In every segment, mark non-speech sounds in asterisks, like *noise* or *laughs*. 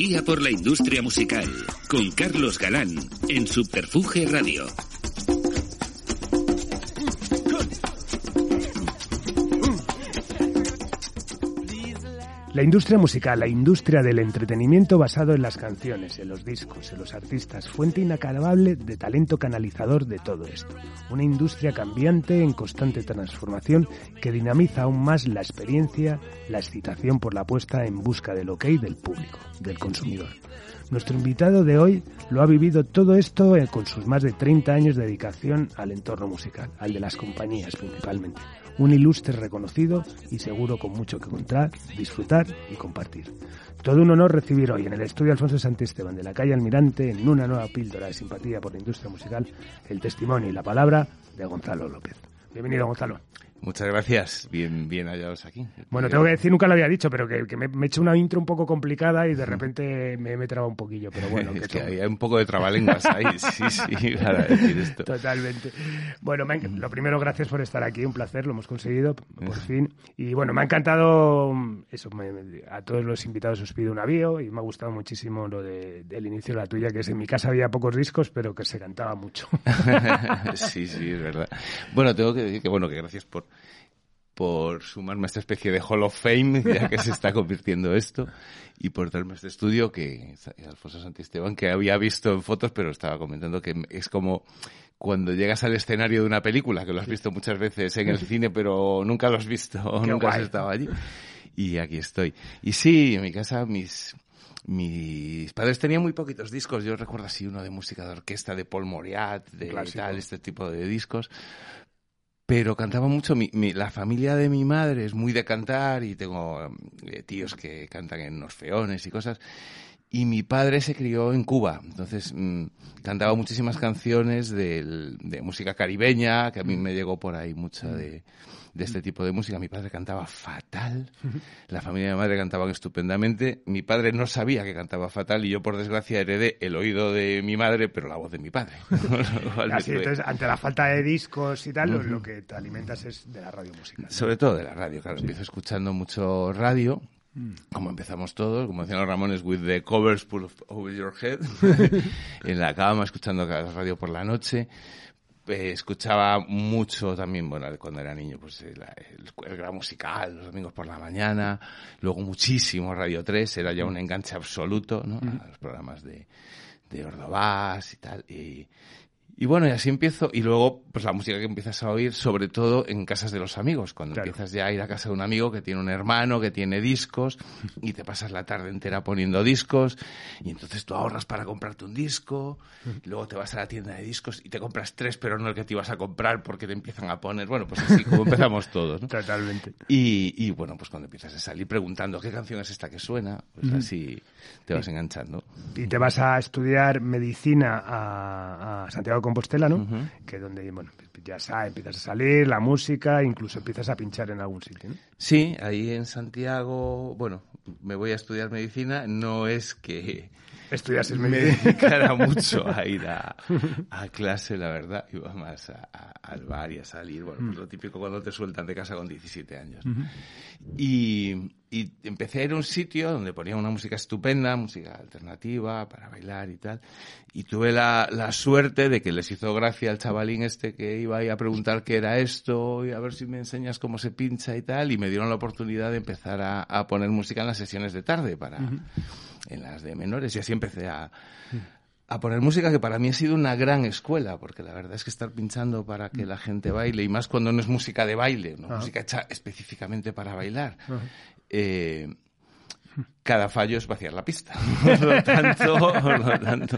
Simpatía por la industria musical con Carlos Galán en Subterfuge Radio. La industria musical, la industria del entretenimiento basado en las canciones, en los discos, en los artistas, fuente inacabable de talento canalizador de todo esto. Una industria cambiante en constante transformación que dinamiza aún más la experiencia, la excitación por la apuesta en busca del ok del público, del consumidor. Nuestro invitado de hoy lo ha vivido todo esto eh, con sus más de 30 años de dedicación al entorno musical, al de las compañías principalmente. Un ilustre reconocido y seguro con mucho que contar, disfrutar y compartir. Todo un honor recibir hoy en el estudio Alfonso Santisteban de la calle Almirante, en una nueva píldora de simpatía por la industria musical, el testimonio y la palabra de Gonzalo López. Bienvenido, Gonzalo. Muchas gracias, bien, bien hallados aquí. Bueno, tengo que decir, nunca lo había dicho, pero que, que me, me, he hecho una intro un poco complicada y de repente me, me he trabado un poquillo, pero *laughs* bueno. es que hay un poco de trabalenguas ahí, *laughs* sí, sí, para decir esto. Totalmente. Bueno, me, lo primero, gracias por estar aquí, un placer, lo hemos conseguido, por fin. Y bueno, me ha encantado, eso, me, a todos los invitados os pido un avío y me ha gustado muchísimo lo de, del inicio de la tuya, que es en mi casa había pocos discos, pero que se cantaba mucho. *laughs* sí, sí, es verdad. Bueno, tengo que decir que, bueno, que gracias por por sumarme a esta especie de Hall of Fame, *laughs* ya que se está convirtiendo esto, y por darme este estudio que Alfonso Santisteban, que había visto en fotos, pero estaba comentando que es como cuando llegas al escenario de una película, que lo has visto muchas veces en el *laughs* cine, pero nunca lo has visto, Qué nunca guay. has estado allí. Y aquí estoy. Y sí, en mi casa mis, mis padres tenían muy poquitos discos. Yo recuerdo así uno de música de orquesta de Paul Moriat, de Clásico. tal, este tipo de discos pero cantaba mucho. Mi, mi, la familia de mi madre es muy de cantar y tengo eh, tíos que cantan en orfeones y cosas. Y mi padre se crió en Cuba, entonces mmm, cantaba muchísimas canciones de, música caribeña, que a mí me llegó por ahí mucha de, de este tipo de música. Mi padre cantaba fatal, la familia de mi madre cantaban estupendamente. Mi padre no sabía que cantaba fatal y yo, por desgracia, heredé el oído de mi madre, pero la voz de mi padre. *laughs* *laughs* Así, entonces, ante la falta de discos y tal, uh -huh. lo que te alimentas es de la radio musical. ¿no? Sobre todo de la radio, claro. Sí. Empiezo escuchando mucho radio. Como empezamos todos, como decían los Ramones, with the covers pulled over your head, *laughs* en la cama, escuchando la radio por la noche eh, escuchaba mucho también, bueno, cuando era niño, pues el, el, el, gran musical, los domingos por la mañana, luego muchísimo Radio 3, era ya un enganche absoluto, ¿no? A los programas de, de Ordovás y tal. Y, y bueno, y así empiezo, y luego, pues la música que empiezas a oír, sobre todo en casas de los amigos, cuando claro. empiezas ya a ir a casa de un amigo que tiene un hermano, que tiene discos, *laughs* y te pasas la tarde entera poniendo discos, y entonces tú ahorras para comprarte un disco, y luego te vas a la tienda de discos y te compras tres, pero no el que te ibas a comprar porque te empiezan a poner, bueno, pues así como *laughs* empezamos todos, ¿no? Totalmente. Y, y bueno, pues cuando empiezas a salir preguntando qué canción es esta que suena, pues así te vas enganchando. Y te vas a estudiar medicina a, a Santiago Compostela, ¿no? Uh -huh. Que donde, bueno, ya sabes, empiezas a salir, la música, incluso empiezas a pinchar en algún sitio, ¿no? Sí, ahí en Santiago, bueno, me voy a estudiar medicina, no es que estudiases me dedicara *laughs* mucho a ir a, a, clase, la verdad, iba más a, a, al bar y a salir, bueno, pues lo típico cuando te sueltan de casa con 17 años. Uh -huh. y, y empecé a ir a un sitio donde ponía una música estupenda, música alternativa para bailar y tal, y tuve la, la suerte de que les hizo gracia al chavalín este que iba ahí a preguntar qué era esto y a ver si me enseñas cómo se pincha y tal, y me dieron la oportunidad de empezar a, a poner música en las sesiones de tarde para... Uh -huh en las de menores. Y así empecé a, a poner música que para mí ha sido una gran escuela, porque la verdad es que estar pinchando para que la gente baile, y más cuando no es música de baile, ¿no? música hecha específicamente para bailar, eh, cada fallo es vaciar la pista. *laughs* Por lo tanto, por lo tanto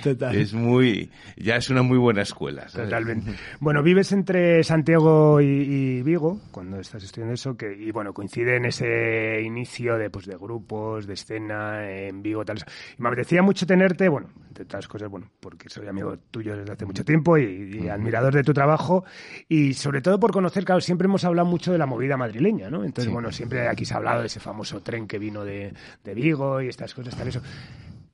Total. es muy, ya es una muy buena escuela. ¿sabes? Totalmente. Bueno, vives entre Santiago y, y Vigo cuando estás estudiando eso, que y bueno coincide en ese inicio de pues de grupos, de escena en Vigo, tal. Y me apetecía mucho tenerte, bueno, entre otras cosas, bueno, porque soy amigo tuyo desde hace mucho tiempo y, y admirador de tu trabajo y sobre todo por conocer, claro, siempre hemos hablado mucho de la movida madrileña, ¿no? Entonces, Sí. bueno, siempre aquí se ha hablado de ese famoso tren que vino de, de Vigo y estas cosas, tal eso.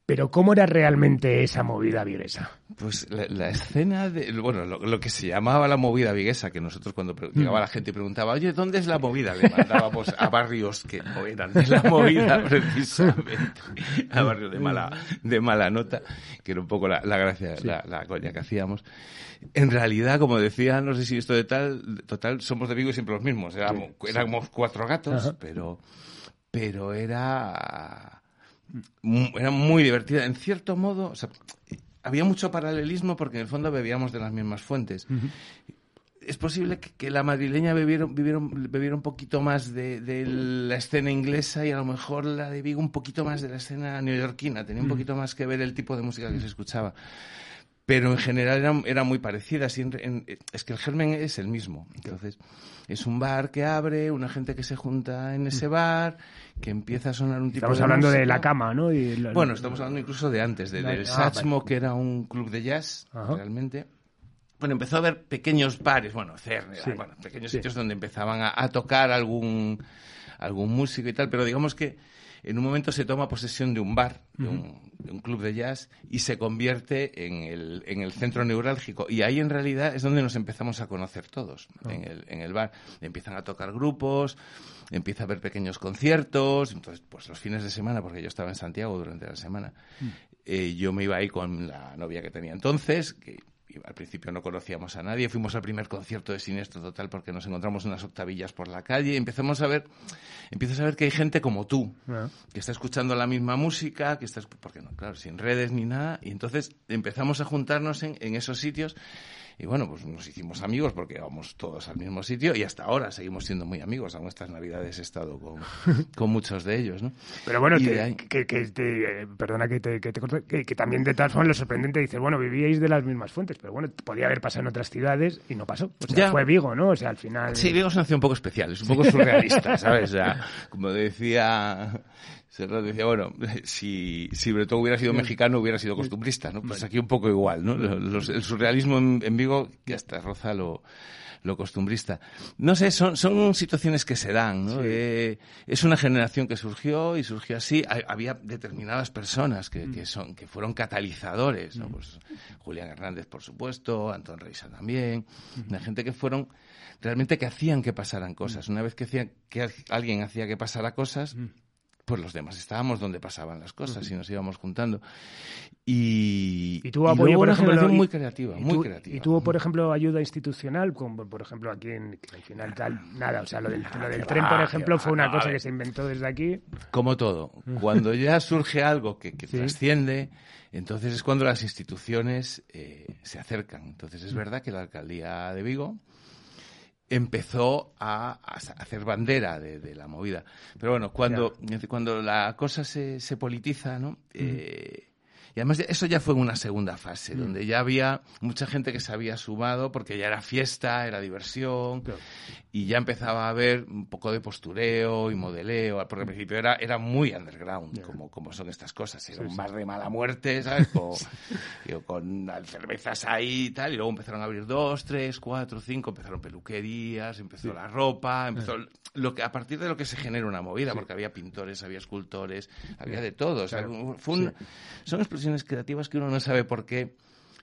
Pero ¿cómo era realmente esa movida viguesa? Pues la, la escena de, bueno, lo, lo que se llamaba la movida viguesa, que nosotros cuando llegaba la gente y preguntaba, oye, ¿dónde es la movida? Le mandábamos a barrios que no eran de la movida *laughs* precisamente, a barrios de mala, de mala nota, que era un poco la, la gracia, la, la coña que hacíamos. En realidad, como decía, no sé si esto de tal, total, somos de Vigo y siempre los mismos, éramos, éramos cuatro gatos, Ajá. pero, pero era, mu- era muy divertida. En cierto modo, o sea, había mucho paralelismo porque en el fondo bebíamos de las mismas fuentes. Es posible que, que la madrileña bebiera, bebiera un poquito más de, de la escena inglesa y a lo mejor la de Vigo un poquito más de la escena neoyorquina. Tenía un poquito más que ver el tipo de música que se escuchaba. Pero en general era, era muy parecida. sí, en- en- es que el germen es el mismo. Entonces, es un bar que abre, una gente que se junta en ese bar, que empieza a sonar un tipo Estamos de hablando de la cama, ¿no? Y la- Bueno, estamos hablando incluso de antes, de- Vale. del Ah, Satchmo, que era un club de jazz, Ajá. realmente. Bueno, empezó a haber pequeños bares, bueno, CERN, Sí. bueno, pequeños Sí. sitios donde empezaban a, a tocar algún, algún músico y tal, pero digamos que en un momento se toma posesión de un bar, de, un, de un club de jazz, y se convierte en el, en el centro neurálgico. Y ahí en realidad es donde nos empezamos a conocer todos, Ah. en, el, en el bar. Empiezan a tocar grupos, empieza a haber pequeños conciertos, entonces pues los fines de semana, porque yo estaba en Santiago durante la semana, Mm. eh, yo me iba ahí con la novia que tenía entonces, que al principio no conocíamos a nadie, fuimos al primer concierto de Siniestro Total porque nos encontramos unas octavillas por la calle y empezamos a ver, empiezas a ver que hay gente como tú, Ah. que está escuchando la misma música, que está, porque no, claro, sin redes ni nada, y entonces empezamos a juntarnos en, en esos sitios y bueno, pues nos hicimos amigos porque íbamos todos al mismo sitio y hasta ahora seguimos siendo muy amigos. Aún estas navidades he estado con, *laughs* con muchos de ellos, ¿no? Pero bueno, te- ahí- que, que te- eh, perdona que te, que te corte, que, que también de todas formas lo sorprendente dices, bueno, vivíais de las mismas fuentes, pero bueno, podía haber pasado en otras ciudades y no pasó. O sea, Ya. fue Vigo, ¿no? O sea, al final... Sí, Vigo es una ciudad un poco especial, es un poco surrealista, *laughs* ¿sabes? O sea, como decía Serrat, decía, bueno, *laughs* si, si Bretón hubiera sido mexicano, hubiera sido costumbrista, ¿no? Pues aquí un poco igual, ¿no? Los- el surrealismo en, en Vigo ya hasta roza lo, lo costumbrista. No sé, son, son situaciones que se dan, ¿no? Eh, es una generación que surgió y surgió así. Ha- Había determinadas personas que, que son, que fueron catalizadores, ¿no? Pues Julián Hernández, por supuesto, Antón Reisa también, una gente que fueron realmente que hacían que pasaran cosas. Una vez que, hacían, que al- alguien hacía que pasara cosas, pues los demás estábamos donde pasaban las cosas y nos íbamos juntando. Y, Y tuvo apoyo, por una ejemplo, generación y- muy creativa, muy creativa. Y tuvo, por ejemplo, ayuda institucional, como por ejemplo aquí en al final tal, nada, o sea, lo del, lo del que tren, va, por ejemplo, fue una cosa que se inventó desde aquí. Como todo, cuando ya surge algo que, que Sí. trasciende, entonces es cuando las instituciones eh, se acercan. Entonces es verdad que la alcaldía de Vigo empezó a, hacer bandera de, de la movida. Pero bueno, cuando, cuando la cosa se, se politiza, ¿no? Eh, y además eso ya fue una segunda fase, donde ya había mucha gente que se había sumado porque ya era fiesta, era diversión, Claro. y ya empezaba a haber un poco de postureo y modeleo, porque al principio era, era muy underground, como, como son estas cosas. Era un bar de mala muerte, ¿sabes? *laughs* Con, digo, con las cervezas ahí y tal, y luego empezaron a abrir dos, tres, cuatro, cinco, empezaron peluquerías, empezó la ropa, empezó lo que, a partir de lo que se genera una movida, porque había pintores, había escultores, había de todo. o sea, fue un- Son explosiones creativas que uno no sabe por qué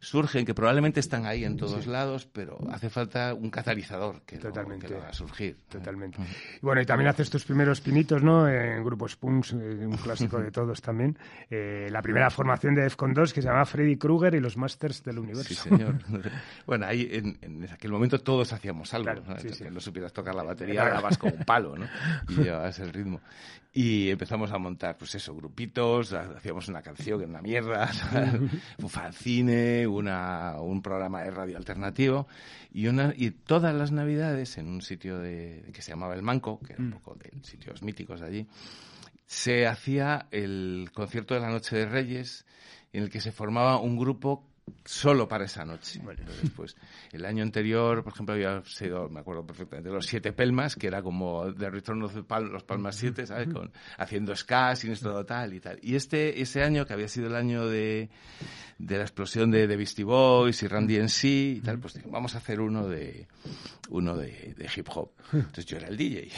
surgen, que probablemente están ahí en todos lados, pero hace falta un catalizador que, lo- Totalmente. que lo haga surgir. Totalmente. Y bueno, y también haces tus primeros pinitos, ¿no? En grupos punks, eh, un clásico de *laughs* todos también. Eh, la primera formación de Defcon 2 que se llama Freddy Krueger y los Masters del Universo. Sí, señor. *laughs* bueno, ahí en, en aquel momento todos hacíamos algo. Claro, ¿no? sí, Que sí. no supieras tocar la batería, Claro. dabas con un palo, ¿no? *laughs* Y llevabas el ritmo. Y empezamos a montar, pues eso, grupitos, hacíamos una canción, una mierda, un fanzine, una, un programa de radio alternativo, y, una, y todas las navidades en un sitio de, que se llamaba El Manco, que era un poco de sitios míticos de allí, se hacía el concierto de la Noche de Reyes, en el que se formaba un grupo solo para esa noche. Entonces, pues, el año anterior, por ejemplo, había sido, me acuerdo perfectamente, los Siete Pelmas, que era como The Return of the los Palmas Siete, ¿sabes? Con, haciendo ska, sinistro total y tal. Y este, ese año, que había sido el año de, de la explosión de, de Beastie Boys y Randy en sí y tal, pues dije, vamos a hacer uno de, uno de, de hip hop. Entonces yo era el DJ.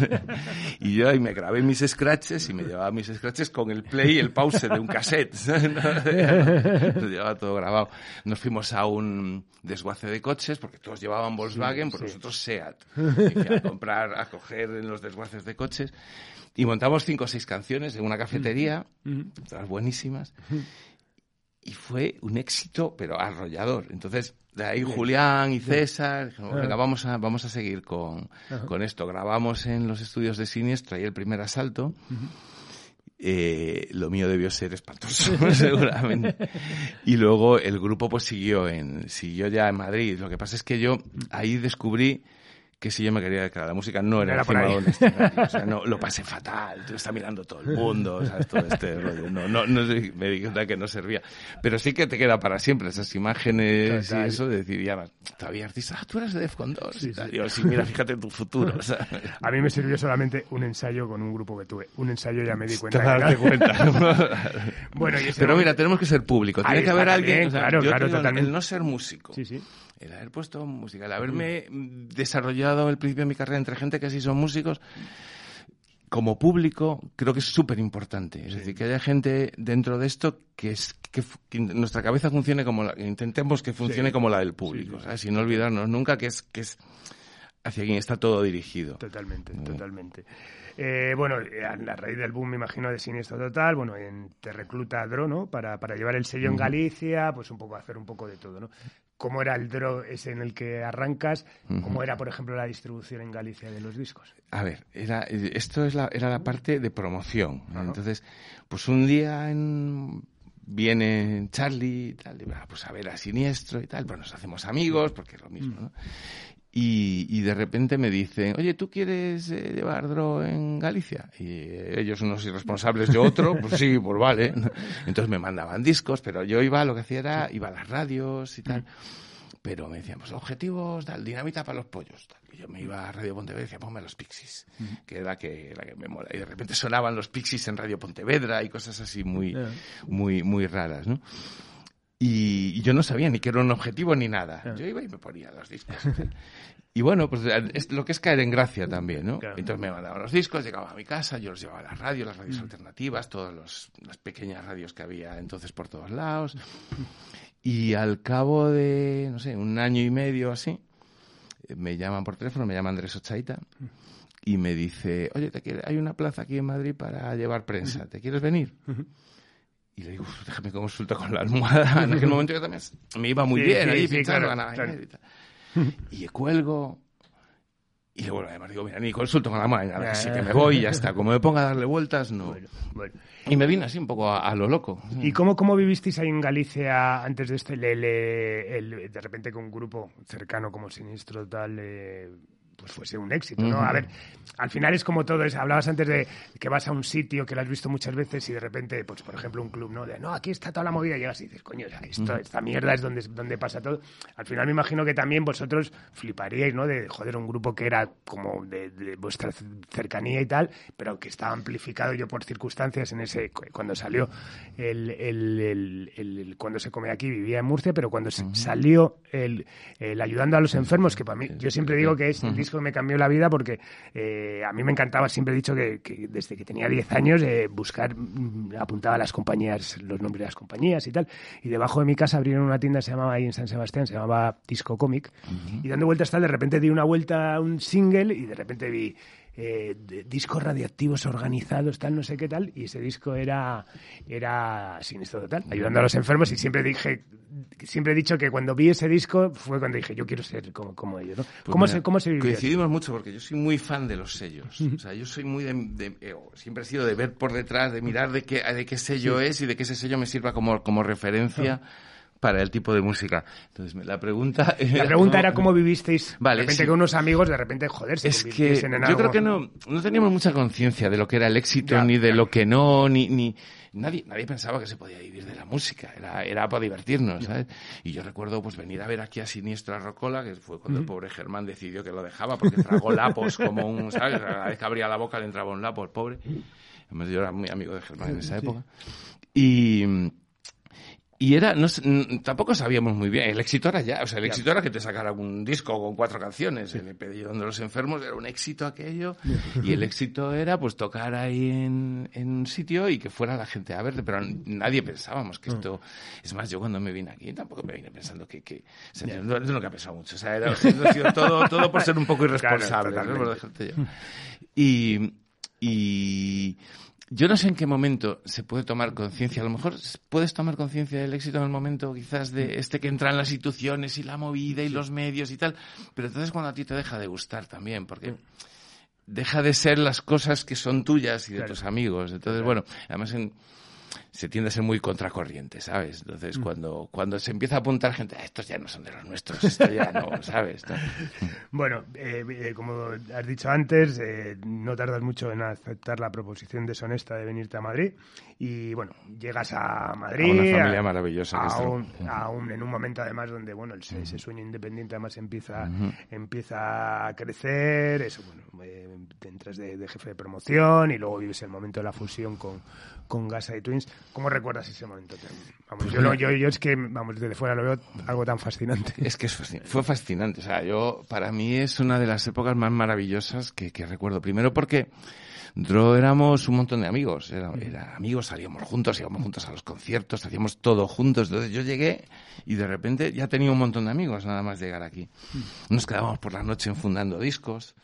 *laughs* y yo ahí me grabé mis scratches y me llevaba mis scratches con el play y el pause de un cassette. *laughs* Lo llevaba todo grabado. Nos fuimos a un desguace de coches porque todos llevaban Volkswagen, pues nosotros SEAT. Y a comprar, a coger en los desguaces de coches. Y montamos cinco o seis canciones en una cafetería, todas buenísimas. Y fue un éxito, pero arrollador. Entonces, de ahí Julián y César, venga, vamos a, vamos a seguir con, con esto. Grabamos en los estudios de Siniestro, ahí el primer asalto. Eh, lo mío debió ser espantoso, *laughs* seguramente. Y luego el grupo pues siguió en, siguió ya en Madrid. Lo que pasa es que yo ahí descubrí que si yo me quería dedicar a la música no era, Era por ahí. escenario. *laughs* O sea, no, lo pasé fatal. Está mirando todo el mundo, ¿sabes? Todo este rollo. No, no, no me di cuenta que no servía. Pero sí que te queda para siempre esas imágenes Total. y eso de decir, ya, todavía artista, ah, tú eres de Defcon 2 y tal. Digo, sí, mira, fíjate en tu futuro, ¿sabes? A mí me sirvió solamente un ensayo con un grupo que tuve. Un ensayo ya me di cuenta. Darte cuenta. *laughs* Bueno, y Pero momento- mira, tenemos que ser público. Tiene Ahí que haber alguien. también, o sea, claro, yo claro, totalmente. El no ser músico. Sí, sí. El haber puesto música. El haberme desarrollado al principio de mi carrera entre gente que sí son músicos. Como público, creo que es súper importante. Es decir, que haya gente dentro de esto que, es, que, nuestra cabeza funcione como la, intentemos que funcione Sí. como la del público, ¿sabes? No olvidarnos nunca que es, que es hacia quien está todo dirigido. Totalmente, totalmente. Eh, bueno, eh, a la raíz del boom, me imagino, de Siniestro Total, bueno, en, te recluta Dro, ¿no? Para, para llevar el sello en Galicia, pues un poco hacer un poco de todo, ¿no? ¿Cómo era el Dro ese en el que arrancas? ¿Cómo era, por ejemplo, la distribución en Galicia de los discos? A ver, era, eh, esto es la, era la parte de promoción. ¿no? Entonces, pues un día en- viene Charlie y tal, y, va, pues a ver a Siniestro y tal, pues nos hacemos amigos, porque es lo mismo, ¿no? Y, y de repente me dicen, oye, ¿tú quieres eh, llevar Dro en Galicia? Y eh, ellos unos irresponsables, yo otro, pues sí, pues vale. *laughs* Entonces me mandaban discos, pero yo iba, lo que hacía era, iba a las radios y tal. Pero me decían, pues objetivos, tal, dinamita para los pollos. Tal. Y yo me iba a Radio Pontevedra y decía, ponme los Pixies, que era la que, la que me mola. Y de repente sonaban los Pixies en Radio Pontevedra y cosas así muy, muy, muy raras, ¿no? Y, yo no sabía ni que era un objetivo ni nada. Yo iba y me ponía los discos. y bueno, pues es lo que es caer en gracia también, ¿no? Claro. Entonces me mandaban los discos, llegaba a mi casa, yo los llevaba a la radio, las radios alternativas, todas las pequeñas radios que había entonces por todos lados. Y al cabo de, no sé, un año y medio así, eh, me llaman por teléfono, me llama Andrés Ochaita y me dice, oye, te quiere- hay una plaza aquí en Madrid para llevar prensa, ¿te quieres venir? Y le digo, "Uf, déjame que consulta con la almohada. *laughs* En aquel momento yo también me iba muy Sí, bien sí, ahí sí, pinchando, claro, ganaba claro. dinero y tal. Y cuelgo. Y luego además digo, mira, ni consulto con la mano, venga, sí que me voy y ya está. Como me ponga a darle vueltas, no. Bueno, bueno. Y me vine así un poco a, a lo loco. ¿Y cómo, cómo vivisteis ahí en Galicia antes de esto? El, el- el- de repente que un grupo cercano como Sinistro tal, eh, pues fuese un éxito, ¿no? A ver, al final es como todo, es, hablabas antes de que vas a un sitio que lo has visto muchas veces y de repente, pues por ejemplo un club, ¿no? De, no, aquí está toda la movida, y llegas y dices, coño, esto, esta mierda es donde, donde pasa todo. Al final me imagino que también vosotros fliparíais, ¿no? De, joder, un grupo que era como de, de vuestra cercanía y tal, pero que estaba amplificado yo por circunstancias en ese, cu- cuando salió el, el- el- el- el- cuando se come aquí, vivía en Murcia, pero cuando salió el, el ayudando a los enfermos, que para mí, yo siempre digo que es disco que me cambió la vida porque eh, a mí me encantaba, siempre he dicho que, que desde que tenía 10 años eh, buscar, mm, apuntaba a las compañías, los nombres de las compañías y tal, y debajo de mi casa abrieron una tienda, se llamaba ahí en San Sebastián, se llamaba Disco Comic, y dando vueltas tal, de repente di una vuelta a un single y de repente vi eh, discos radiactivos organizados, tal, no sé qué tal, y ese disco era, era Sinistro Total, ayudando a los enfermos, y siempre dije, siempre he dicho que cuando vi ese disco fue cuando dije, yo quiero ser como, como ellos, ¿no? Pues ¿Cómo, mira, se, ¿Cómo se vivió? Coincidimos mucho porque yo soy muy fan de los sellos. O sea, yo soy muy de, de- eh, siempre he sido de ver por detrás, de mirar de qué, de qué sello es y de que ese sello me sirva como, como referencia para el tipo de música. Entonces, la pregunta... La pregunta era *laughs* cómo vivisteis Vale, de repente sí. con unos amigos, de repente, joder, se Es que en yo algo- creo que no, no teníamos mucha conciencia de lo que era el éxito, Ya, ni de ya. lo que no, ni, ni nadie, nadie pensaba que se podía vivir de la música, era, era para divertirnos, ¿sabes? Y yo recuerdo pues venir a ver aquí a Siniestra Rocola, que fue cuando el pobre Germán decidió que lo dejaba, porque tragó lapos como un, ¿sabes? Cada vez que abría la boca le entraba un lapo, el pobre. Además, yo era muy amigo de Germán en esa época. Y, y era, no tampoco sabíamos muy bien. El éxito era ya, o sea, el éxito era que te sacara un disco con cuatro canciones. El pedido de los enfermos era un éxito aquello. Y el éxito era, pues, tocar ahí en, en un sitio y que fuera la gente a verte. Pero nadie pensábamos que esto. Es más, yo cuando me vine aquí tampoco me vine pensando que. que sea, no, no nunca he pensado mucho. O sea, era, ha todo, todo por ser un poco *laughs* irresponsable. Claro, ¿no? Y. y yo no sé en qué momento se puede tomar conciencia. A lo mejor puedes tomar conciencia del éxito en el momento quizás de este que entran las instituciones y la movida y los medios y tal. Pero entonces cuando a ti te deja de gustar también, porque deja de ser las cosas que son tuyas y de Claro. tus amigos. Entonces, bueno, además en- se tiende a ser muy contracorriente, ¿sabes? Entonces, cuando, cuando se empieza a apuntar gente, "Ah, estos ya no son de los nuestros, esto ya no, *laughs* ¿sabes? ¿No? Bueno, eh, eh, como has dicho antes, eh, no tardas mucho en aceptar la proposición deshonesta de venirte a Madrid y bueno, llegas a Madrid. A una familia maravillosa a un- a un- en un momento además donde bueno, el- ese sueño independiente además empieza, empieza a crecer, eso bueno, eh, te entras de, de jefe de promoción y luego vives el momento de la fusión con, con Gasa y Twins. ¿Cómo recuerdas ese momento? Vamos, Pues yo, lo- yo, yo es que, vamos, desde fuera lo veo algo tan fascinante. Es que es fue fascinante. O sea, yo, para mí es una de las épocas más maravillosas que, que recuerdo. Primero porque Dro éramos un montón de amigos. Era, era amigos, salíamos juntos, íbamos juntos a los conciertos, hacíamos todo juntos. Entonces yo llegué y de repente ya tenía un montón de amigos nada más llegar aquí. Nos quedábamos por la noche enfundando discos.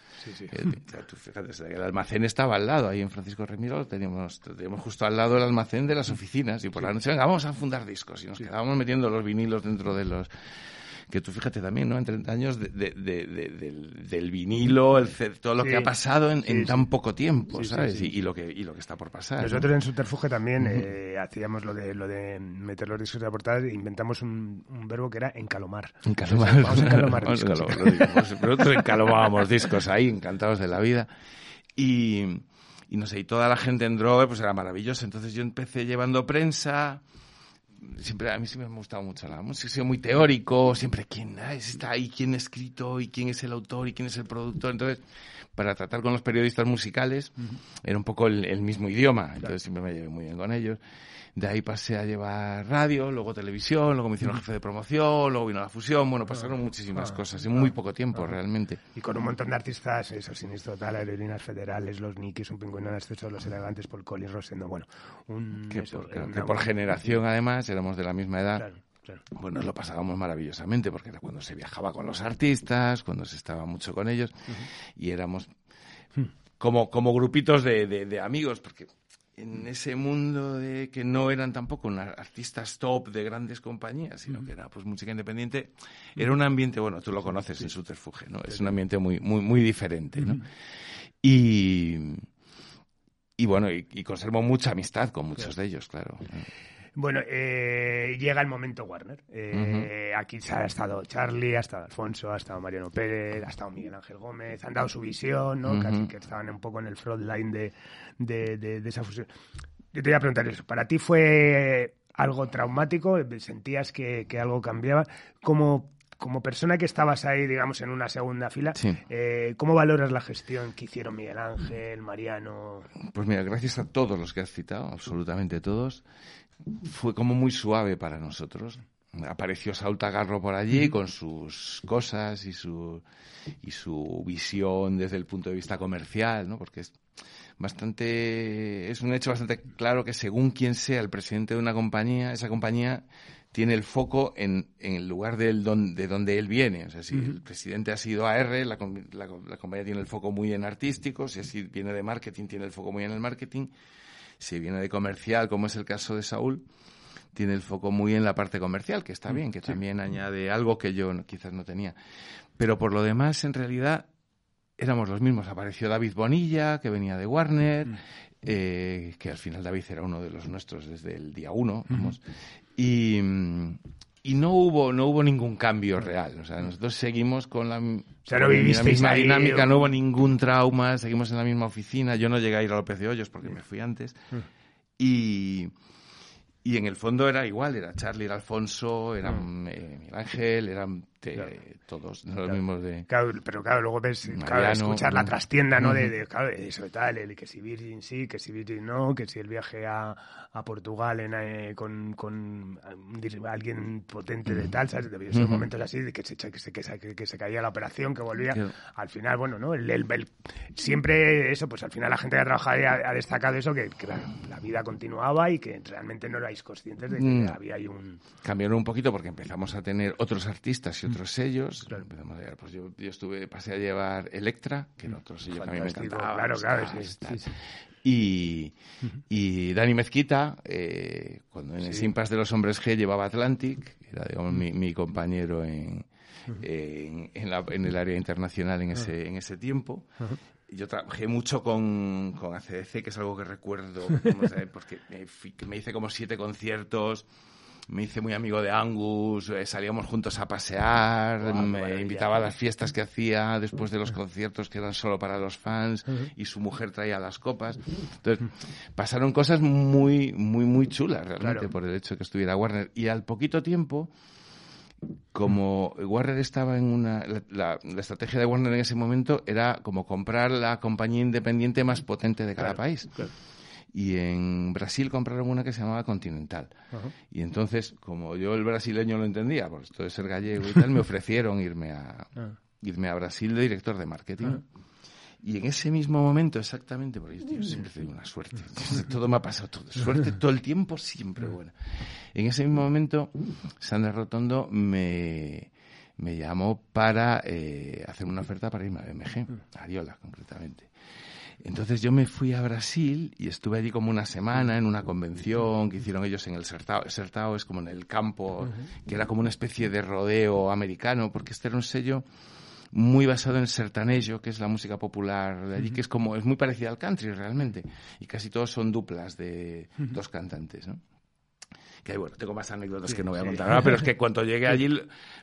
Eh, tú fíjate, el almacén estaba al lado, ahí en Francisco Remiro, teníamos, teníamos justo al lado el almacén de las oficinas y por la noche, venga, vamos a fundar discos y nos quedábamos metiendo los vinilos dentro de los... Que tú fíjate también, ¿no? En 30 años de- de- de- de- del, del vinilo, el, todo lo Sí. que ha pasado en, en Sí, tan sí. poco tiempo, ¿sabes? Y, y lo que, y lo que está por pasar. ¿no? Nosotros en Subterfuge también eh, hacíamos lo de lo de meter los discos de la portada e inventamos un, un verbo que era encalomar. Encalomar. Vamos a encalomar *laughs* discos. Nosotros encalomábamos discos ahí, encantados de la vida. Y, y no sé, y toda la gente en Drogue pues era maravillosa. Entonces yo empecé llevando prensa. Siempre, a mí siempre me ha gustado mucho la música, he sido muy teórico, siempre quién está ahí, quién ha escrito y quién es el autor y quién es el productor. Entonces, para tratar con los periodistas musicales, era un poco el, el mismo idioma, entonces siempre me llevé muy bien con ellos. De ahí pasé a llevar radio, luego televisión, luego me hicieron jefe de promoción, luego vino la fusión, bueno, pasaron muchísimas cosas en muy poco tiempo, realmente. Y con un montón de artistas, eso, Sinistro Total, Aerolíneas Federales, Los Nikis, Un Pingüino en Exceso, Los Elegantes, Paul Collins, Rosendo, bueno, un... Que eso, por, que una- por generación, además, éramos de la misma edad. Claro, claro. Bueno, nos lo pasábamos maravillosamente porque era cuando se viajaba con los artistas, cuando se estaba mucho con ellos y éramos como, como grupitos de, de- de amigos porque en ese mundo de que no eran tampoco artistas top de grandes compañías, sino que era pues música independiente, era un ambiente, bueno, tú lo conoces en Subterfuge, ¿no? Es un ambiente muy, muy, muy diferente, ¿no? Y, y bueno, y, y conservo mucha amistad con muchos de ellos, claro. Bueno, eh, llega el momento Warner. Eh, Aquí ha estado Charlie, ha estado Alfonso, ha estado Mariano Pérez, ha estado Miguel Ángel Gómez, han dado su visión, ¿no? Casi que estaban un poco en el frontline de, de, de- de esa fusión. Yo te voy a preguntar eso. ¿Para ti fue algo traumático? ¿Sentías que, que algo cambiaba? Como, como persona que estabas ahí, digamos, en una segunda fila, Sí. eh, ¿cómo valoras la gestión que hicieron Miguel Ángel, Mariano? Pues mira, gracias a todos los que has citado, absolutamente todos, fue como muy suave para nosotros. Apareció Saúl Tagarro por allí con sus cosas y su, y su visión desde el punto de vista comercial, ¿no? Porque es bastante, es un hecho bastante claro que según quien sea el presidente de una compañía, esa compañía tiene el foco en, en el lugar del don- de donde él viene. O sea, si el presidente ha sido AR, la, la compañía tiene el foco muy en artístico, si así viene de marketing, tiene el foco muy en el marketing, si viene de comercial, como es el caso de Saúl, tiene el foco muy en la parte comercial, que está bien, que también añade algo que yo quizás no tenía. Pero por lo demás, en realidad, éramos los mismos. Apareció David Bonilla, que venía de Warner, eh, que al final David era uno de los nuestros desde el día uno, vamos. y, mm, y no hubo no hubo ningún cambio real. O sea nosotros seguimos con la, con misma ahí, dinámica o- no hubo ningún trauma seguimos en la misma oficina. Yo no llegué a ir a López de Hoyos porque me fui antes. Y y en el fondo era igual era Charlie era Alfonso eran eh, Miguel Ángel eran Claro. todos no los mismos de Claro, pero claro, luego ves, claro, escuchar la trastienda, ¿no? De, claro, eso tal, el que si Virgin sí, que si Virgin no, que si el viaje a, a Portugal en, eh, con, con dir- alguien potente de tal, ¿sabes? Debió ser Ujú. momentos así de que se, que, se, que, se, que se caía la operación, que volvía. Claro. Al final, bueno, ¿no? El, el- el- siempre eso, pues al final la gente que ha trabajado ha, ha destacado eso, que, que la, la vida continuaba y que realmente no erais conscientes de que Mm. había ahí un... cambiaron un poquito porque empezamos a tener otros artistas y otros sellos. Claro. Empezamos a llevar, pues yo, yo estuve, pasé a llevar Electra, que era otro sello que a mí me Fantástico, encantaba. claro, claro, sí, sí, sí. Y, y Dani Mezquita, eh, cuando en el Simpas de los Hombres G llevaba Atlantic, era digamos, mi, mi compañero en, en, en la- en el área internacional en ese, en ese tiempo. Yo trabajé mucho con, con ACDC, que es algo que recuerdo, *laughs* porque me, fui- me hice como siete conciertos, me hice muy amigo de Angus, eh, salíamos juntos a pasear, me maravilla. invitaba a las fiestas que hacía después de los conciertos que eran solo para los fans y su mujer traía las copas. Entonces, pasaron cosas muy, muy, muy chulas realmente Claro. por el hecho de que estuviera Warner. Y al poquito tiempo, como Warner estaba en una... La, la- la estrategia de Warner en ese momento era como comprar la compañía independiente más potente de cada Claro, país. claro. Y en Brasil compraron una que se llamaba Continental. Y entonces, como yo el brasileño lo entendía, por esto de ser gallego y tal, me *laughs* ofrecieron irme a, Ah. irme a Brasil de director de marketing. Y en ese mismo momento, exactamente, porque yo tío, siempre tengo una suerte. Todo me ha pasado, todo. Suerte *laughs* todo el tiempo, siempre buena. En ese mismo momento, Sandra Rotondo me, me llamó para eh, hacer una oferta para irme a BMG, a Ariola concretamente. Entonces yo me fui a Brasil y estuve allí como una semana en una convención que hicieron ellos en el Sertao. El Sertao es como en el campo, que era como una especie de rodeo americano, porque este era un sello muy basado en el sertanejo, que es la música popular de allí, que es como, es muy parecida al country realmente. Y casi todos son duplas de dos cantantes, ¿no? Que bueno, tengo más anécdotas que no voy a contar ahora, pero es que cuando llegué allí,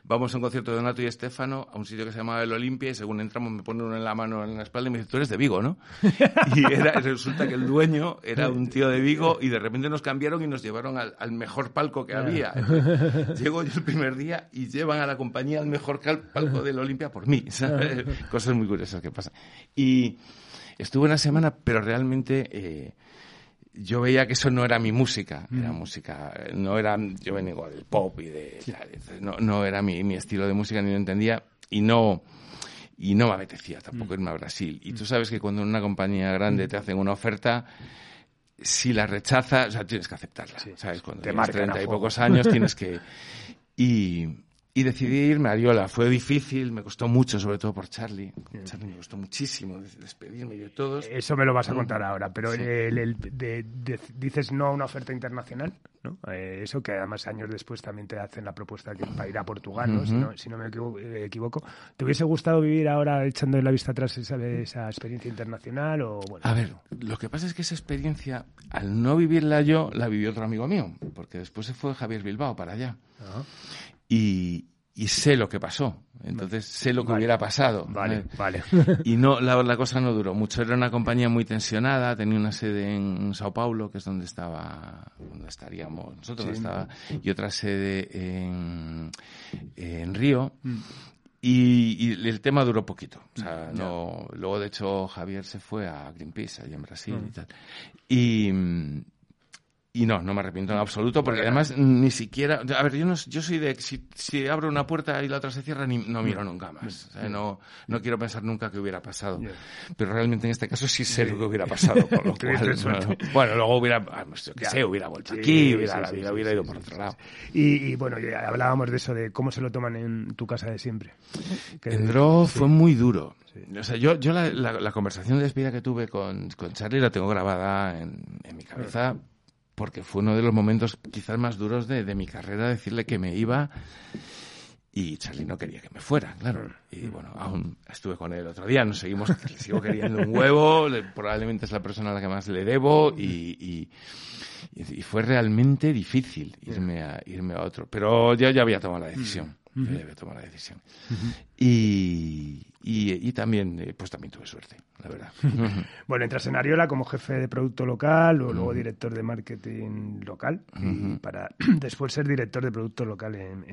vamos a un concierto de Donato y Estefano, a un sitio que se llamaba El Olimpia, y según entramos me pone uno en la mano en la espalda y me dice, tú eres de Vigo, ¿no? *laughs* Y era, resulta que el dueño era un tío de Vigo y de repente nos cambiaron y nos llevaron al, al mejor palco que había. Entonces, *laughs* llego yo el primer día y llevan a la compañía al mejor palco del Olimpia por mí, ¿sabes? Cosas muy curiosas que pasan. Y estuve una semana, pero realmente... eh, yo veía que eso no era mi música, era música, no era, yo venía del pop y de, no, no era mi, mi estilo de música ni lo entendía y no, y no me apetecía tampoco irme a Brasil. Y tú sabes que cuando en una compañía grande te hacen una oferta, si la rechazas, o sea, tienes que aceptarla, ¿sabes? Cuando Te tienes marcan a 30 y pocos años tienes *laughs* que... Y, y decidí irme a Ariola. Fue difícil, me costó mucho, sobre todo por Charlie. Charlie me costó muchísimo des- despedirme de todos. Eso me lo vas a contar ahora, pero Sí. el- el- de- de- dices no a una oferta internacional, ¿no? Eh, eso que además años después también te hacen la propuesta que para ir a Portugal, ¿no? si, no si no me eh, equivoco. ¿Te hubiese gustado vivir ahora echando la vista atrás esa, esa experiencia internacional o bueno? A ver, lo que pasa es que esa experiencia, al no vivirla yo, la vivió otro amigo mío, porque después se fue Javier Bilbao para allá. Y, y sé lo que pasó. Entonces sé lo que Vale. hubiera pasado. Vale, vale. *laughs* Y no, la, la cosa no duró mucho. Era una compañía muy tensionada, tenía una sede en Sao Paulo, que es donde estaba, donde estaríamos nosotros, estaba, y otra sede en, en Río. Y, y el tema duró poquito. O sea, no, luego de hecho Javier se fue a Greenpeace allá en Brasil y tal. Y, mm, y no, no me arrepiento en absoluto, porque además ni siquiera. A ver, yo, no, yo soy de. Si, si abro una puerta y la otra se cierra, ni, no miro nunca más. O sea, no, no quiero pensar nunca que hubiera pasado. Pero realmente en este caso sí sé lo que hubiera pasado. Con lo *laughs* cual, bueno, bueno, luego hubiera. ah, pues Ya. sé, hubiera vuelto aquí, hubiera, la vida hubiera ido por otro lado. Y, y, bueno, ya hablábamos de eso, de cómo se lo toman en tu casa de siempre. Que- En Dro fue muy duro. O sea, yo, yo la, la- la conversación de despedida que tuve con, con Charlie la tengo grabada en, en mi cabeza porque fue uno de los momentos quizás más duros de, de mi carrera, decirle que me iba Y Charlie no quería que me fuera, claro. Y bueno, aún estuve con él otro día, nos seguimos, le sigo queriendo un huevo, le- probablemente es la persona a la que más le debo y, y, y fue realmente difícil irme a, irme a otro. Pero yo ya había tomado la decisión. Ya había tomado la decisión. y, y, y también, eh, pues también tuve suerte, la verdad. *laughs* Bueno, entras en Ariola como jefe de producto local o luego director de marketing local y para *clears throat* después ser director de producto local en.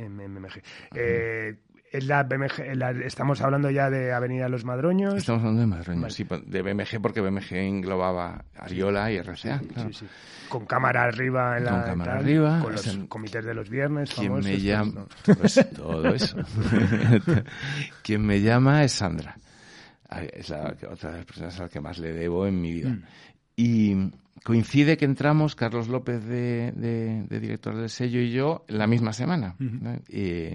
Eh, es la BMG, la- estamos hablando ya de Avenida Los Madroños. Estamos hablando de Madroño, Vale. sí, de BMG, porque BMG englobaba Ariola y RCA. claro. Sí, sí. Con cámara arriba en la Con cámara tal, arriba, con los comités de los viernes Quien famosos, me pues, llama, ¿no? todo eso, todo eso. *laughs* Quien me llama es Sandra. Es la, otra de las personas a la que más le debo en mi vida. Mm. Y coincide que entramos, Carlos López de, de- de director del sello y yo, en la misma semana. ¿no? Y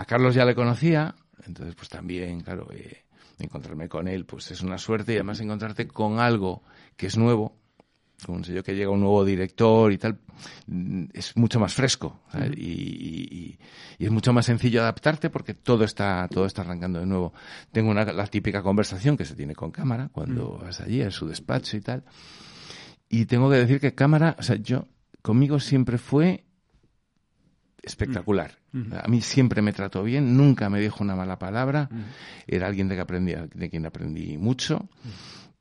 a Carlos ya le conocía, entonces pues también, claro, eh, encontrarme con él pues es una suerte y además encontrarte con algo que es nuevo, con un sello que llega un nuevo director y tal, mm, es mucho más fresco y, y- y- y es mucho más sencillo adaptarte porque todo está todo está arrancando de nuevo. Tengo una, la típica conversación que se tiene con cámara cuando vas allí a su despacho y tal. Y tengo que decir que cámara, o sea, yo conmigo siempre fue espectacular. A mí siempre me trató bien, nunca me dijo una mala palabra. Era alguien de, que aprendí, de quien aprendí mucho.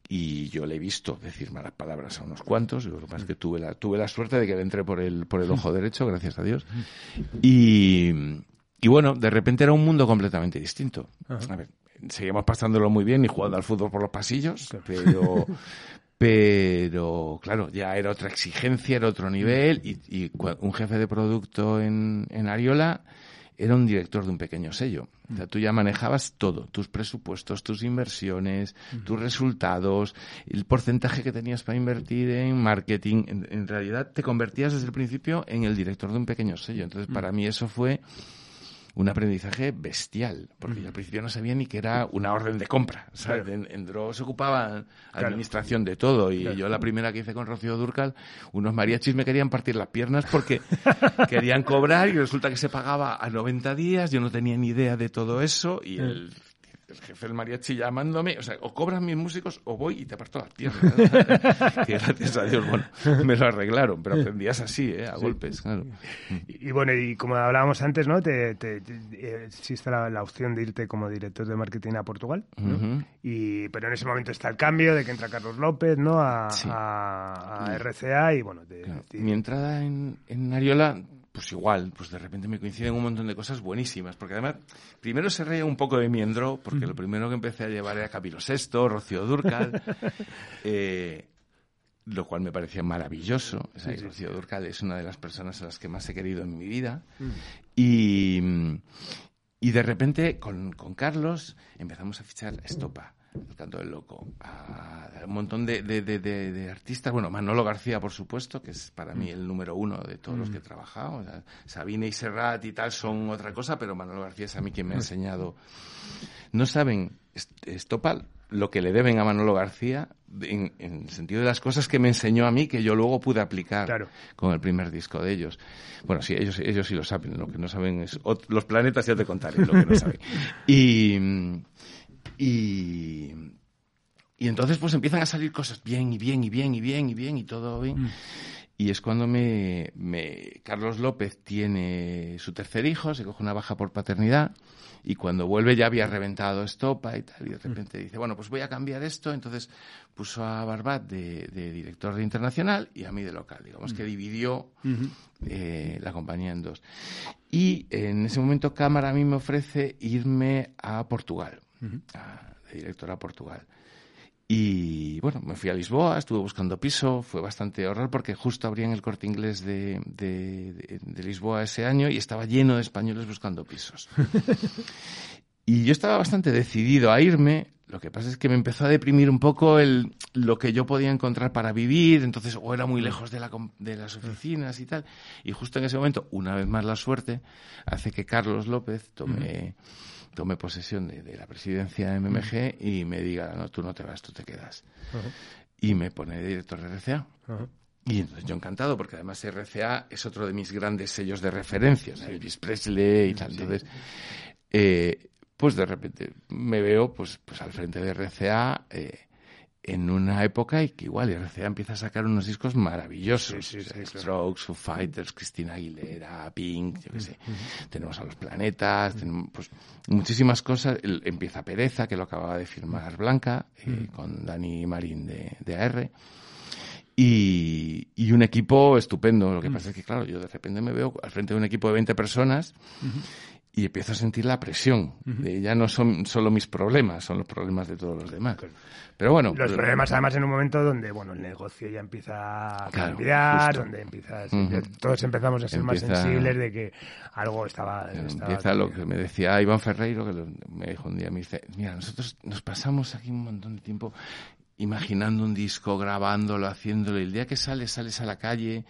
Y yo le he visto decir malas palabras a unos cuantos. Lo que pasa es que tuve la, tuve la suerte de que le entré por el, por el ojo *laughs* derecho, gracias a Dios. Y, y bueno, de repente era un mundo completamente distinto. A ver, seguíamos pasándolo muy bien y jugando al fútbol por los pasillos, pero, *laughs* pero claro, ya era otra exigencia, era otro nivel y, y un jefe de producto en, en Ariola era un director de un pequeño sello. O sea, tú ya manejabas todo, tus presupuestos, tus inversiones, tus resultados, el porcentaje que tenías para invertir en marketing. En, en realidad te convertías desde el principio en el director de un pequeño sello. Entonces, para mí eso fue un aprendizaje bestial, porque yo al principio no sabía ni que era una orden de compra. ¿sabes? Claro. En, se ocupaba administración de todo y yo la primera que hice con Rocío Durcal, unos mariachis me querían partir las piernas porque *laughs* querían cobrar y resulta que se pagaba a 90 días, yo no tenía ni idea de todo eso y el, el jefe del mariachi llamándome, o sea, o cobran mis músicos o voy y te parto las piernas. *laughs* que gracias a Dios, bueno, me lo arreglaron, pero aprendías así, ¿eh? a golpes, claro. Y, y bueno, y como hablábamos antes, ¿no? Te, te- te- existe la, la opción de irte como director de marketing a Portugal, y, pero en ese momento está el cambio de que entra Carlos López, ¿no? A, Sí. a- a RCA y bueno, te- Claro, te- Mi entrada en, en Ariola, pues igual, pues de repente me coinciden un montón de cosas buenísimas, porque además, primero se reía un poco de mi endro, porque lo primero que empecé a llevar era Camilo VI, Rocío Durcal, *laughs* eh, lo cual me parecía maravilloso. O sea, y Rocío Durcal es una de las personas a las que más he querido en mi vida. Y, y de repente, con, con Carlos, empezamos a fichar Estopa, el canto del loco, a un montón de, de- de- artistas. Bueno, Manolo García, por supuesto, que es para mí el número uno de todos los que he trabajado. O sea, Sabine y Serrat y tal son otra cosa, pero Manolo García es a mí quien me ha enseñado. No saben, Est- Estopa, lo que le deben a Manolo García en, en el sentido de las cosas que me enseñó a mí que yo luego pude aplicar Claro. con el primer disco de ellos. Bueno, sí, ellos, ellos sí lo saben, lo que no saben es los planetas ya te contaré lo que no saben. *laughs* Y, y, y entonces pues empiezan a salir cosas bien y bien y bien y bien y bien y todo bien. Y es cuando me, me Carlos López tiene su tercer hijo, se coge una baja por paternidad y cuando vuelve ya había reventado estopa y tal y de repente dice, bueno, pues voy a cambiar esto, entonces puso a Barbat de, de director de internacional y a mí de local, digamos que dividió eh, la compañía en dos. Y en ese momento Cámara a mí me ofrece irme a Portugal, a- de director a Portugal. Y bueno, me fui a Lisboa, estuve buscando piso, fue bastante horror porque justo abrían el corte inglés de, de, de- de Lisboa ese año y estaba lleno de españoles buscando pisos. *laughs* y yo estaba bastante decidido a irme, lo que pasa es que me empezó a deprimir un poco el, lo que yo podía encontrar para vivir, entonces o era muy lejos de, la, de las oficinas y tal. Y justo en ese momento, una vez más la suerte, hace que Carlos López tome, tome posesión de, de la presidencia de MMG y me diga, no, tú no te vas, tú te quedas. Y me pone de director de RCA. Y entonces yo encantado, porque además RCA es otro de mis grandes sellos de referencia, Elvis Presley y tal. Entonces, eh, pues de repente me veo pues, pues al frente de RCA eh, en una época y que igual RCA empieza a sacar unos discos maravillosos. Sí, sí, sí, claro. Strokes, Foo Fighters, Christina Aguilera, Pink, yo qué sé. Tenemos a Los Planetas, tenemos pues muchísimas cosas. El- empieza Pereza, que lo acababa de firmar Blanca, eh, con Dani Marín de, de AR. Y, y un equipo estupendo. Lo que pasa es que, claro, yo de repente me veo al frente de un equipo de 20 personas y empiezo a sentir la presión. de ya no son solo mis problemas, son los problemas de todos los demás. Pero bueno, Los problemas, además, en un momento donde bueno el negocio ya empieza a Claro, cambiar, justo. donde empiezas, Ujú. ya todos empezamos a ser más Empieza- sensibles de que algo estaba. Estaba empieza lo que me decía Iván Ferreiro, que lo- me dijo un día, me dice, mira, nosotros nos pasamos aquí un montón de tiempo imaginando un disco, grabándolo, haciéndolo, y el día que sales, sales a la calle,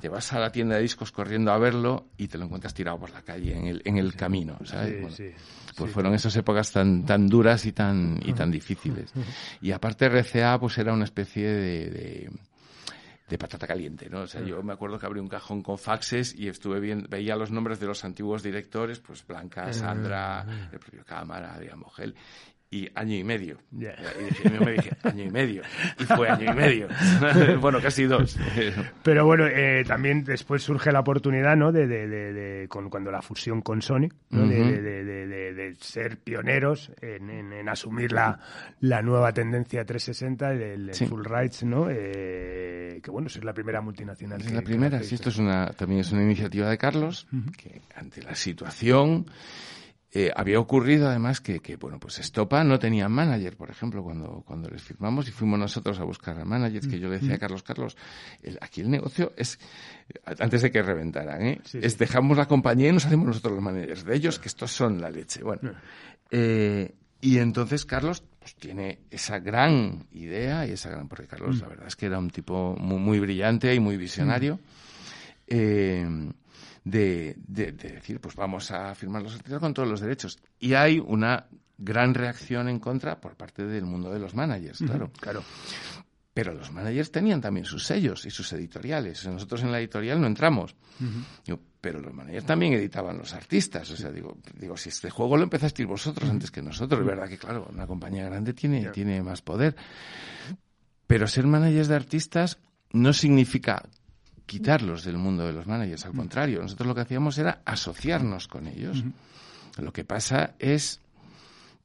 te vas a la tienda de discos corriendo a verlo y te lo encuentras tirado por la calle, en el, en el camino, ¿sabes? Sí, Bueno, sí. pues fueron esas épocas tan, tan duras y tan, y tan difíciles. Y aparte RCA, pues era una especie de, de, de patata caliente, ¿no? O sea, yo me acuerdo que abrí un cajón con faxes y estuve bien, veía los nombres de los antiguos directores, pues Blanca, Sandra, el propio Cámara, Gel, y año y medio. Ya. Y dije, yo me dije, año y medio. Y fue año y medio. *laughs* bueno, casi dos. Pero bueno, eh, también después surge la oportunidad, ¿no? De, de, de, de- con, cuando la fusión con Sony, ¿no? de, Ujú. de, ser pioneros en, en- en asumir la, la nueva tendencia 360, el, el Sí. full rights, ¿no? Eh, que bueno, es la primera multinacional. Es que- la que primera, hacéis, sí, esto es una, también es una iniciativa de Carlos, que ante la situación eh, había ocurrido además que, que, bueno, pues Estopa no tenía manager, por ejemplo, cuando, cuando les firmamos y fuimos nosotros a buscar a managers, que yo le decía a Carlos, Carlos, el- aquí el negocio es, antes de que reventaran, ¿eh? Sí, es dejamos la compañía y nos hacemos nosotros los managers de ellos, que estos son la leche. Bueno, eh, y entonces Carlos pues, tiene esa gran idea y esa gran, porque Carlos la verdad es que era un tipo muy, muy brillante y muy visionario. eh, de, de- de decir, pues vamos a firmar los artículos con todos los derechos. Y hay una gran reacción en contra por parte del mundo de los managers, claro. Claro. Pero los managers tenían también sus sellos y sus editoriales. Nosotros en la editorial no entramos. Pero los managers también editaban los artistas. O sea, digo, digo si este juego lo empezasteis vosotros antes que nosotros. Es verdad que, claro, una compañía grande tiene, tiene más poder. Pero ser managers de artistas no significa quitarlos del mundo de los managers. Al contrario, nosotros lo que hacíamos era asociarnos con ellos. Lo que pasa es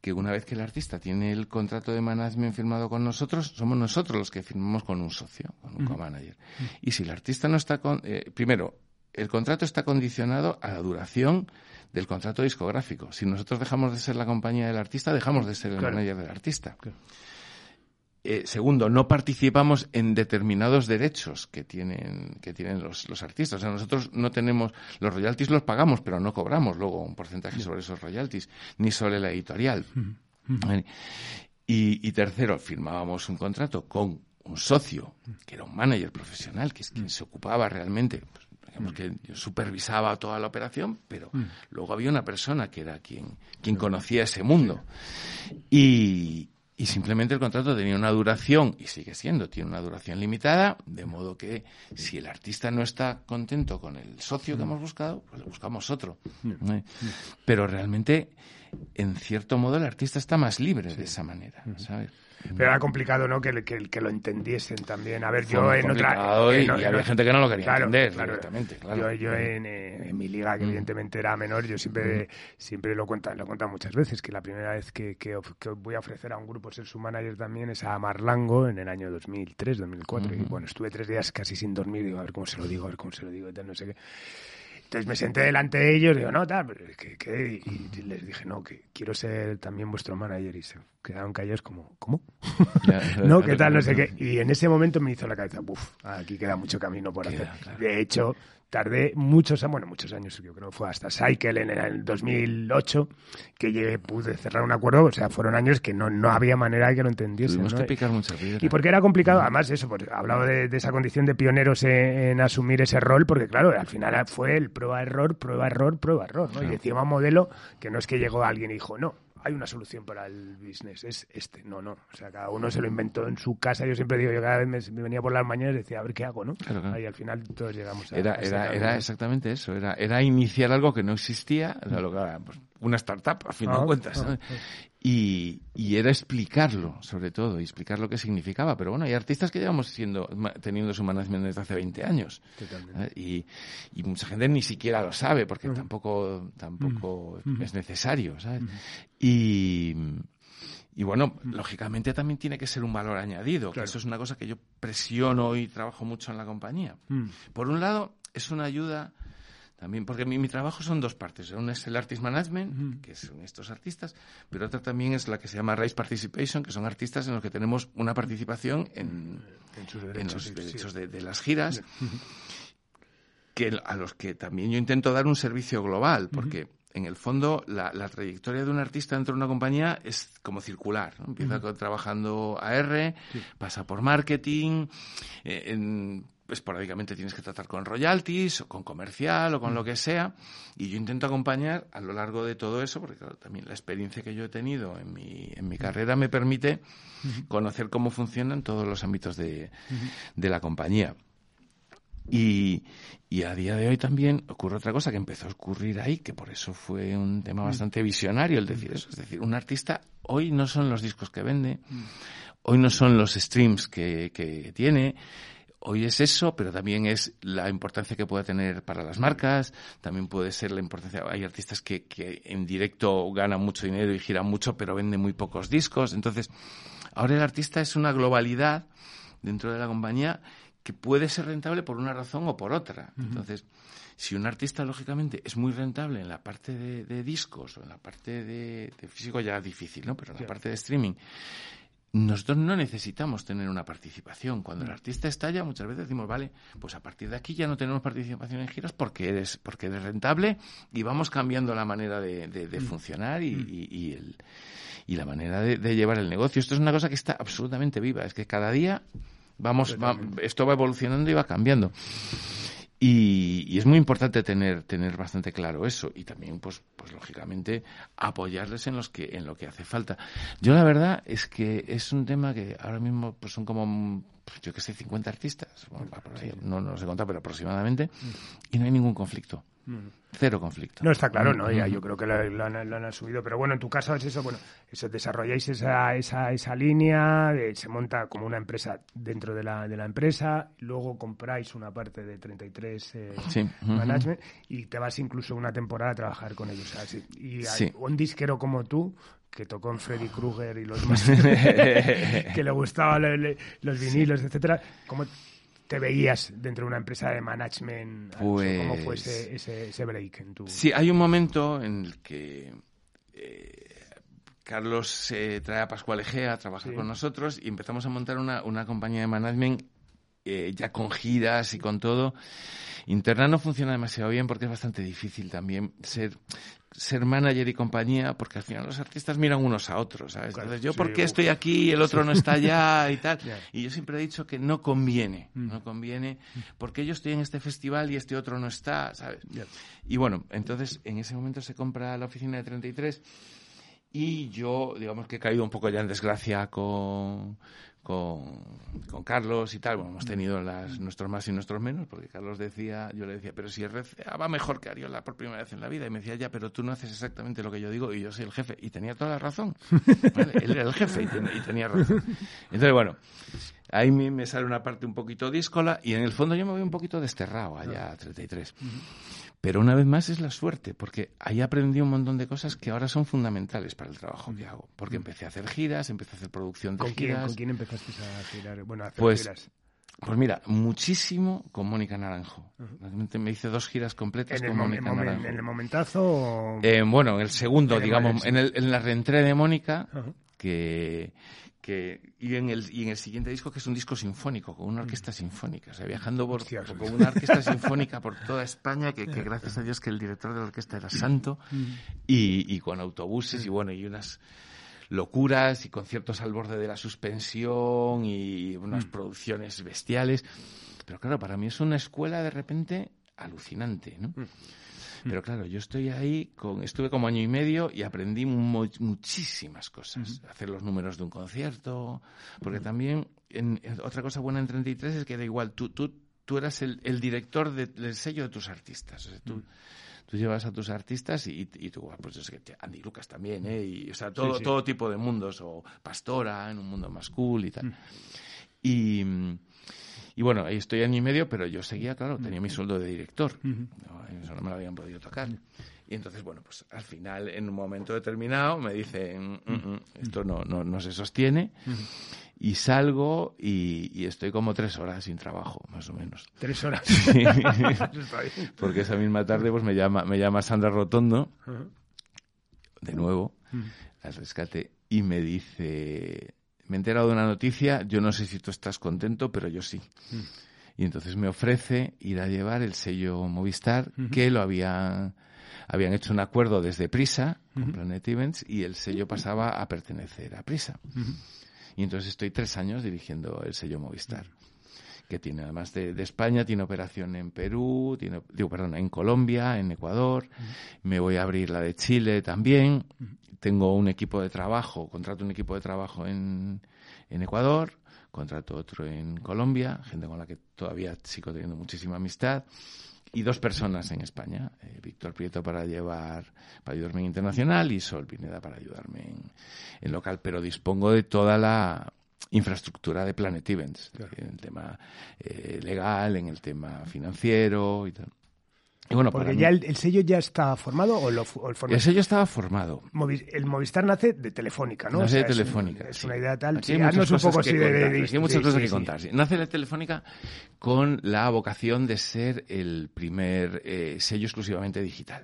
que una vez que el artista tiene el contrato de management firmado con nosotros, somos nosotros los que firmamos con un socio, con un co-manager. Y si el artista no está con... eh, primero, el contrato está condicionado a la duración del contrato discográfico. Si nosotros dejamos de ser la compañía del artista, dejamos de ser el Claro. manager del artista. Eh, segundo, no participamos en determinados derechos que tienen, que tienen los, los artistas. O sea, nosotros no tenemos, los royalties los pagamos, pero no cobramos luego un porcentaje sobre esos royalties, ni sobre la editorial. Y, y tercero, firmábamos un contrato con un socio, que era un manager profesional, que es quien se ocupaba realmente, pues, digamos que supervisaba toda la operación, pero luego había una persona que era quien, quien conocía ese mundo. Y, y simplemente el contrato tenía una duración, y sigue siendo, tiene una duración limitada, de modo que si el artista no está contento con el socio que hemos buscado, pues le buscamos otro. ¿eh? Pero realmente, en cierto modo, el artista está más libre de esa manera, ¿sabes? Pero era complicado, ¿no? Que, que, que lo entendiesen también. A ver, Fue yo en otra... y- en- y en- había gente que no lo quería Claro, entender claro. directamente, claro. Yo, yo en, eh, en mi liga, que Mm. evidentemente era menor, yo siempre, siempre lo cuento lo cuento muchas veces, que la primera vez que, que, voy a ofrecer a un grupo ser su manager también es a Marlango en el año 2003, 2004. Y bueno, estuve tres días casi sin dormir, digo, a ver cómo se lo digo, a ver cómo se lo digo, y tal, no sé qué. Entonces me senté delante de ellos, digo, no, tal, que, que- y les dije, no, que quiero ser también vuestro manager. Y se quedaron callados como, ¿cómo? Ya, *laughs* no, ¿qué tal? No sé qué. Y en ese momento me hizo la cabeza, uff, aquí queda mucho camino por Queda, hacer. claro. De hecho, tardé muchos, bueno, muchos años, yo creo que fue hasta Cycle en el 2008, que llegué, pude cerrar un acuerdo, o sea, fueron años que no, no había manera de que lo entendiesen. ¿no? que picar. Y porque era complicado, además eso, pues, hablaba de, de esa condición de pioneros en, en asumir ese rol, porque claro, al final fue el prueba-error, prueba-error, prueba-error, ¿no? Y encima modelo que no es que llegó alguien y dijo, no, hay una solución para el business, es este. No, no. O sea, cada uno se lo inventó en su casa. Yo siempre digo, yo cada vez me, venía por las mañanas y decía, a ver qué hago, ¿no? Y al final todos llegamos a. Era, era, era exactamente eso. Era, era iniciar algo que no existía, o sea, lo que, pues, una startup, a fin de ah, cuentas. Ah, ah. Y, y, era explicarlo, sobre todo, y explicar lo que significaba. Pero bueno, hay artistas que llevamos siendo, teniendo su management desde hace 20 años. ¿eh? Y, y, mucha gente ni siquiera lo sabe, porque tampoco, tampoco es necesario, ¿sabes? Y, y bueno, lógicamente también tiene que ser un valor añadido, que eso es una cosa que yo presiono y trabajo mucho en la compañía. Por un lado, es una ayuda también, porque mi, mi, trabajo son dos partes. Una es el Artist Management, que son estos artistas, pero otra también es la que se llama Race Participation, que son artistas en los que tenemos una participación en, en, los derechos de, las giras, *laughs* que a los que también yo intento dar un servicio global, porque en el fondo la, trayectoria de un artista dentro de una compañía es como circular. Empieza trabajando AR, pasa por marketing, eh, en, esporádicamente tienes que tratar con royalties o con comercial o con lo que sea. Y yo intento acompañar a lo largo de todo eso porque también la experiencia que yo he tenido en mi, en mi carrera me permite conocer cómo funcionan todos los ámbitos de, de la compañía. Y, y, a día de hoy también ocurre otra cosa que empezó a ocurrir ahí, que por eso fue un tema bastante visionario el decir eso. Es decir, un artista hoy no son los discos que vende, hoy no son los streams que, que tiene, hoy es eso, pero también es la importancia que puede tener para las marcas, también puede ser la importancia, hay artistas que, que en directo ganan mucho dinero y giran mucho, pero venden muy pocos discos. Entonces, ahora el artista es una globalidad dentro de la compañía que puede ser rentable por una razón o por otra. Entonces, si un artista, lógicamente, es muy rentable en la parte de, discos o en la parte de, físico, ya difícil, ¿no? Pero en la parte de streaming, nosotros no necesitamos tener una participación. Cuando el artista estalla, muchas veces decimos, vale, pues a partir de aquí ya no tenemos participación en giras porque eres, porque eres rentable y vamos cambiando la manera de, de, mm. funcionar y, mm. y, el, y, la manera de, llevar el negocio. Esto es una cosa que está absolutamente viva. Es que cada día vamos, esto va evolucionando y va cambiando. Y, es muy importante tener, tener bastante claro eso y también, pues, pues lógicamente, apoyarles en, los que, en lo que hace falta. Yo la verdad es que es un tema que ahora mismo pues son como, pues, yo que sé, 50 artistas, no, no sé contar, pero aproximadamente, y no hay ningún conflicto. Cero conflicto. No, está claro, ¿no? Ya, yo creo que lo, han, subido. Pero bueno, en tu caso es eso, bueno, eso, desarrolláis esa, esa, esa línea, se monta como una empresa dentro de la, de la empresa, luego compráis una parte de 33 eh, Management y te vas incluso una temporada a trabajar con ellos. y hay un disquero como tú que tocó en Freddy Krueger y los *laughs* más *laughs* que le gustaban los vinilos, etcétera, ¿cómo te veías dentro de una empresa de management? Pues... ¿Cómo fue ese, ese, break en tu...? Sí, hay un momento en el que eh, Carlos se trae a Pascual Egea a trabajar con nosotros y empezamos a montar una, una compañía de management eh, ya con giras y con todo. Interna no funciona demasiado bien porque es bastante difícil también ser ser manager y compañía, porque al final los artistas miran unos a otros, ¿sabes? Entonces, yo, ¿por qué estoy aquí y el otro no está allá y *laughs* tal? Y yo siempre he dicho que no conviene, mm. no conviene, porque yo estoy en este festival y este otro no está, ¿sabes? Y bueno, entonces en ese momento se compra la oficina de 33 y yo, digamos que he caído un poco ya en desgracia con, con, con, Carlos y tal. Bueno, hemos tenido las, nuestros más y nuestros menos, porque Carlos decía, yo le decía, pero si RCA va mejor que Ariola por primera vez en la vida. Y me decía, ya, pero tú no haces exactamente lo que yo digo y yo soy el jefe. Y tenía toda la razón. *laughs* Él era el jefe y, tenía razón. Entonces, bueno, ahí me sale una parte un poquito díscola y en el fondo yo me voy un poquito desterrado allá a 33. Pero una vez más es la suerte, porque ahí aprendí un montón de cosas que ahora son fundamentales para el trabajo que hago. Porque empecé a hacer giras, empecé a hacer producción de ¿Con giras. ¿Con quién empezaste a girar? Bueno, a hacer pues, giras. Pues mira, muchísimo con Mónica Naranjo. Me hice dos giras completas con Mónica Naranjo. ¿En el momentazo? Eh, bueno, en el segundo, digamos, en, el, en la reentré de Mónica, que y en el y en el siguiente disco que es un disco sinfónico con una orquesta sinfónica o sea viajando por, con una orquesta sinfónica por toda España que, *laughs* gracias a Dios que el director de la orquesta era santo y, y con autobuses y bueno y unas locuras y conciertos al borde de la suspensión y unas producciones bestiales. Pero claro para mí es una escuela de repente alucinante ¿no? Pero claro, yo estoy ahí, con, estuve como año y medio y aprendí mu- muchísimas cosas. Hacer los números de un concierto, porque también en- en- otra cosa buena en 33 es que da igual, tú, tú, tú eras el, el director de- del sello de tus artistas. O sea, tú, tú llevas a tus artistas y, y tú, pues yo sé que Andy Lucas también, ¿eh? Y, o sea, todo, sí. todo tipo de mundos, o Pastora en un mundo más cool y tal. Y, y bueno, ahí estoy año y medio, pero yo seguía, claro, tenía mi sueldo de director. No, eso no me lo habían podido tocar. Y entonces, bueno, pues al final, en un momento determinado, me dicen, "Mm, mm, esto no, no, no se sostiene. Y salgo y, y estoy como tres horas sin trabajo, más o menos. Tres horas. Sí. *laughs* Porque esa misma tarde pues me llama, me llama Sandra Rotondo, de nuevo, al rescate, y me dice, me he enterado de una noticia, yo no sé si tú estás contento, pero yo sí. Y entonces me ofrece ir a llevar el sello Movistar, que lo habían, habían hecho un acuerdo desde Prisa, con Planet Events, y el sello pasaba a pertenecer a Prisa. Y entonces estoy tres años dirigiendo el sello Movistar que tiene además de, de España, tiene operación en Perú, tiene, digo, perdón, en Colombia, en Ecuador, me voy a abrir la de Chile también, tengo un equipo de trabajo, contrato un equipo de trabajo en, en Ecuador, contrato otro en Colombia, gente con la que todavía sigo teniendo muchísima amistad, y dos personas en España, eh, Víctor Prieto para llevar, para ayudarme en internacional y Sol Pineda para ayudarme en, en local, pero dispongo de toda la infraestructura de Planet Events, en el tema eh, legal, en el tema financiero y tal. Y bueno, Porque mí- ya el, el sello ya está formado o, lo, o el forma- el sello estaba formado. Movi- el Movistar nace de Telefónica, ¿no? Nace O sea, de es un- Telefónica. Es, una idea tal. Aquí Sí, hay muchas cosas poco que así de, de- contar, de- aquí hay muchas sí, cosas que contar. Nace de Telefónica con la vocación de ser el primer eh, sello exclusivamente digital.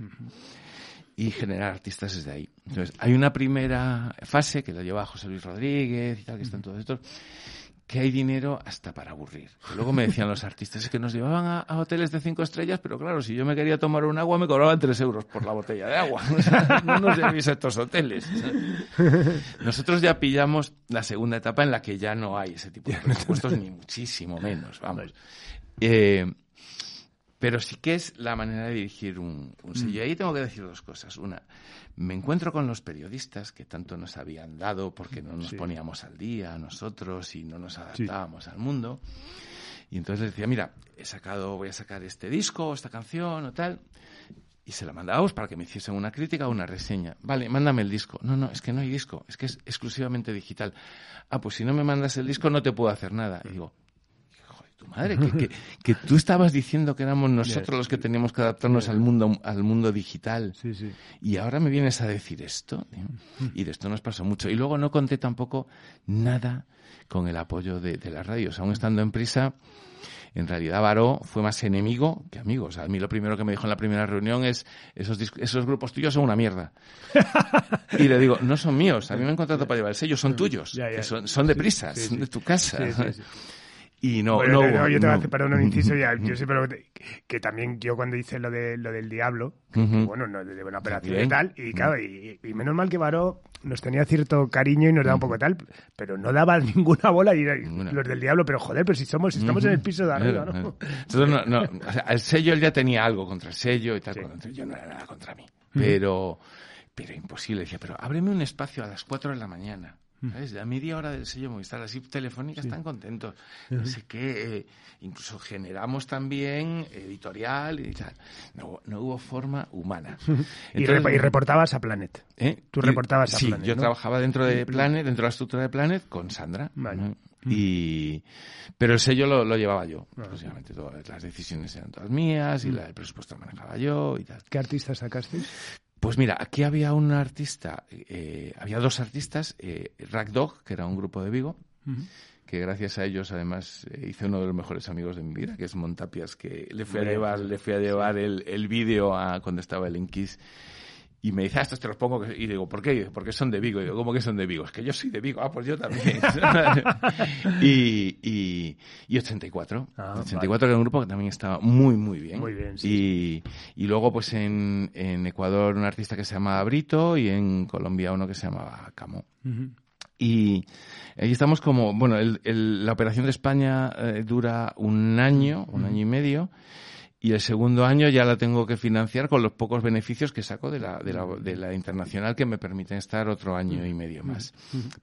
Y generar artistas desde ahí. Entonces, hay una primera fase que la lleva José Luis Rodríguez y tal, que están todos estos, que hay dinero hasta para aburrir. Luego me decían los artistas, es que nos llevaban a, a hoteles de cinco estrellas, pero claro, si yo me quería tomar un agua, me cobraban tres euros por la botella de agua. *laughs* No nos llevéis a estos hoteles. Nosotros ya pillamos la segunda etapa en la que ya no hay ese tipo de presupuestos, ni muchísimo menos, vamos. Eh, pero sí que es la manera de dirigir un, un sello. Y ahí tengo que decir dos cosas. Una, me encuentro con los periodistas que tanto nos habían dado porque no nos poníamos al día nosotros y no nos adaptábamos al mundo. Y entonces les decía, mira, he sacado, voy a sacar este disco, esta canción o tal. Y se la mandábamos para que me hiciesen una crítica o una reseña. Vale, mándame el disco. No, no, es que no hay disco, es que es exclusivamente digital. Ah, pues si no me mandas el disco no te puedo hacer nada. Y digo, hijo de tu madre, que, que, que tú estabas diciendo que éramos nosotros los que teníamos que adaptarnos al mundo, al mundo digital. Sí, sí. Y ahora me vienes a decir esto. Y de esto nos pasó mucho. Y luego no conté tampoco nada con el apoyo de, de las radios. Aún estando en prisa, en realidad Baró fue más enemigo que amigo. O sea, a mí lo primero que me dijo en la primera reunión es esos, esos grupos tuyos son una mierda. *laughs* y le digo, no son míos. A mí me han contratado para llevar el sello, son tuyos. Ya, ya. que son, son de Sí, prisa, sí. de tu casa. Y no, Bueno, no, no, yo te voy a hacer, perdón, un inciso ya. Yo siempre lo que, que también yo cuando hice lo de lo del diablo, que, bueno, no, de una operación Bien. y tal, y claro, y, y menos mal que Baró nos tenía cierto cariño y nos daba un poco tal, pero no daba *laughs* ninguna bola y, Ninguna. los del diablo, pero joder, pero si somos, si estamos en el piso de arriba, ¿no? Entonces, no, no, o sea, el sello él ya tenía algo contra el sello y tal, Sí. cuando yo no era nada contra mí. Pero, pero imposible. Decía, pero ábreme un espacio a las 4 de la mañana. ¿Sabes? A media hora del sello Movistar, así telefónica, están contentos. No sé qué. eh, incluso generamos también editorial y tal. No, no hubo forma humana. *laughs* Y, reportabas a Planet. ¿eh? Tú reportabas a sí, Planet, yo ¿no? trabajaba dentro de Planet, dentro de la estructura de Planet, con Sandra. Vale. ¿no? Y, pero el sello lo, lo llevaba yo. Todas las decisiones eran todas mías y la, el presupuesto lo manejaba yo y tal. ¿Qué artistas sacasteis? Pues mira, aquí había un artista, eh, había dos artistas, eh, Rack Dog, que era un grupo de Vigo, que gracias a ellos además eh, hice uno de los mejores amigos de mi vida, que es Montapias, que le fui a llevar, le fui a llevar el, el vídeo a cuando estaba el Inquis. Y me dice, ah, estos te los pongo. Y digo, ¿por qué? Porque son de Vigo. Y digo, ¿cómo que son de Vigo? Es que yo soy de Vigo. Ah, pues yo también. *laughs* y, y, y 84. Ah, 84 era un grupo que también estaba muy, muy bien. Muy bien, sí, Y, y luego, pues en, en Ecuador, un artista que se llamaba Brito y en Colombia uno que se llamaba Camo. Y ahí estamos como, bueno, el- el- la operación de España eh, dura un año, un año y medio, y el segundo año ya la tengo que financiar con los pocos beneficios que saco de la, de la, de la internacional que me permiten estar otro año y medio más.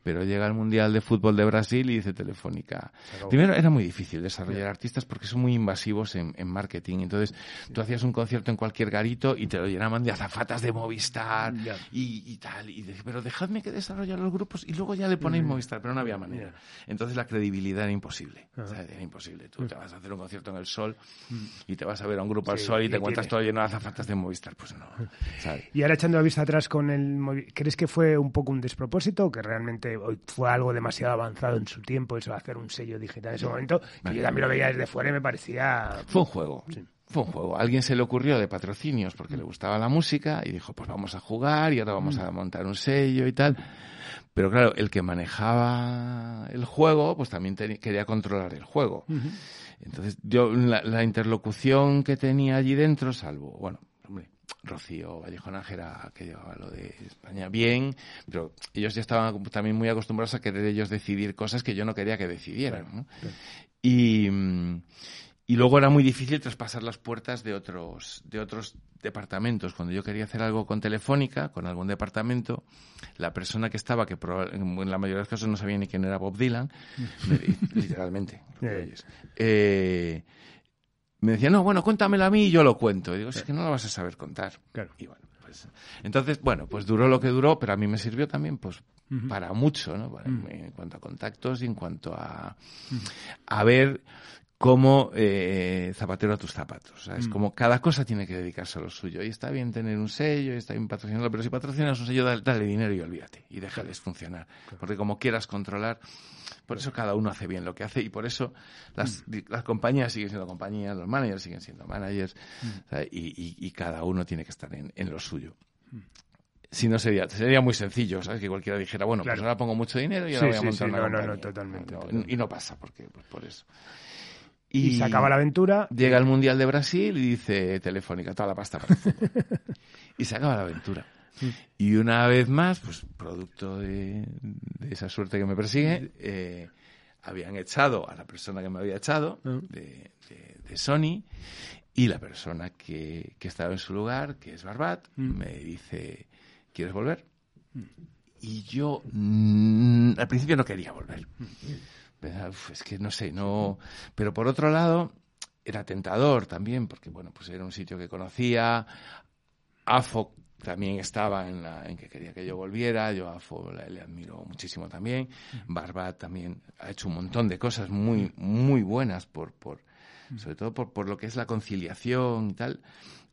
Pero llega el Mundial de Fútbol de Brasil y dice Telefónica. Primero era muy difícil desarrollar artistas porque son muy invasivos en, en marketing. Entonces tú hacías un concierto en cualquier garito y te lo llenaban de azafatas de Movistar y, y, tal. Y decía, pero dejadme que desarrolle los grupos y luego ya le ponéis Movistar. Pero no había manera. Entonces la credibilidad era imposible. O sea, era imposible. Tú te vas a hacer un concierto en el sol y te vas a ver a un grupo al sol y te encuentras todo lleno de azafatas de Movistar. Pues no. Y ahora echando la vista atrás con el ¿crees que fue un poco un despropósito o que realmente fue algo demasiado avanzado en su tiempo eso de hacer un sello digital en ese momento? Que yo también lo veía desde fuera y me parecía... Fue un juego. Fue un juego. alguien se le ocurrió de patrocinios porque le gustaba la música y dijo, pues vamos a jugar y ahora vamos a montar un sello y tal. Pero claro, el que manejaba el juego, pues también quería controlar el juego. Entonces, yo, la, interlocución que tenía allí dentro, salvo, bueno, hombre, Rocío Vallejo Nájera, que llevaba lo de España bien, pero ellos ya estaban también muy acostumbrados a querer ellos decidir cosas que yo no quería que decidieran. ¿no? Y, y luego era muy difícil traspasar las puertas de otros, de otros departamentos. Cuando yo quería hacer algo con Telefónica, con algún departamento, la persona que estaba, que en la mayoría de los casos no sabía ni quién era Bob Dylan, *laughs* literalmente, eh, me decía, no, bueno, cuéntamelo a mí y yo lo cuento. Y digo, es que no lo vas a saber contar. Y bueno, pues, entonces, bueno, pues duró lo que duró, pero a mí me sirvió también, pues, para mucho, ¿no? En cuanto a contactos y en cuanto a, a ver como eh, zapatero a tus zapatos. Es mm. como cada cosa tiene que dedicarse a lo suyo. Y está bien tener un sello, y está bien patrocinarlo, pero si patrocinas un sello, dale, dinero y olvídate. Y déjales funcionar. Porque como quieras controlar, por eso cada uno hace bien lo que hace y por eso las, mm. las compañías siguen siendo compañías, los managers siguen siendo managers mm. y, y, cada uno tiene que estar en, en lo suyo si no sería sería muy sencillo, ¿sabes? Que cualquiera dijera, bueno, pues ahora pongo mucho dinero y ahora voy a montar una no, no, totalmente, Y no pasa, porque pues por eso. Y, se acaba la aventura. Llega el Mundial de Brasil y dice Telefónica, toda la pasta para el *laughs* y se acaba la aventura. Mm. Y una vez más, pues producto de, esa suerte que me persigue, eh, habían echado a la persona que me había echado mm. de, Sony y la persona que, que, estaba en su lugar, que es Barbat, mm. me dice, ¿quieres volver? Y yo al principio no quería volver es que no sé, no. Pero por otro lado, era tentador también, porque bueno, pues era un sitio que conocía. AFO también estaba en, la, en que quería que yo volviera. Yo a AFO le, admiro muchísimo también. Barbat también ha hecho un montón de cosas muy, muy buenas por, por, sobre todo por, por lo que es la conciliación y tal.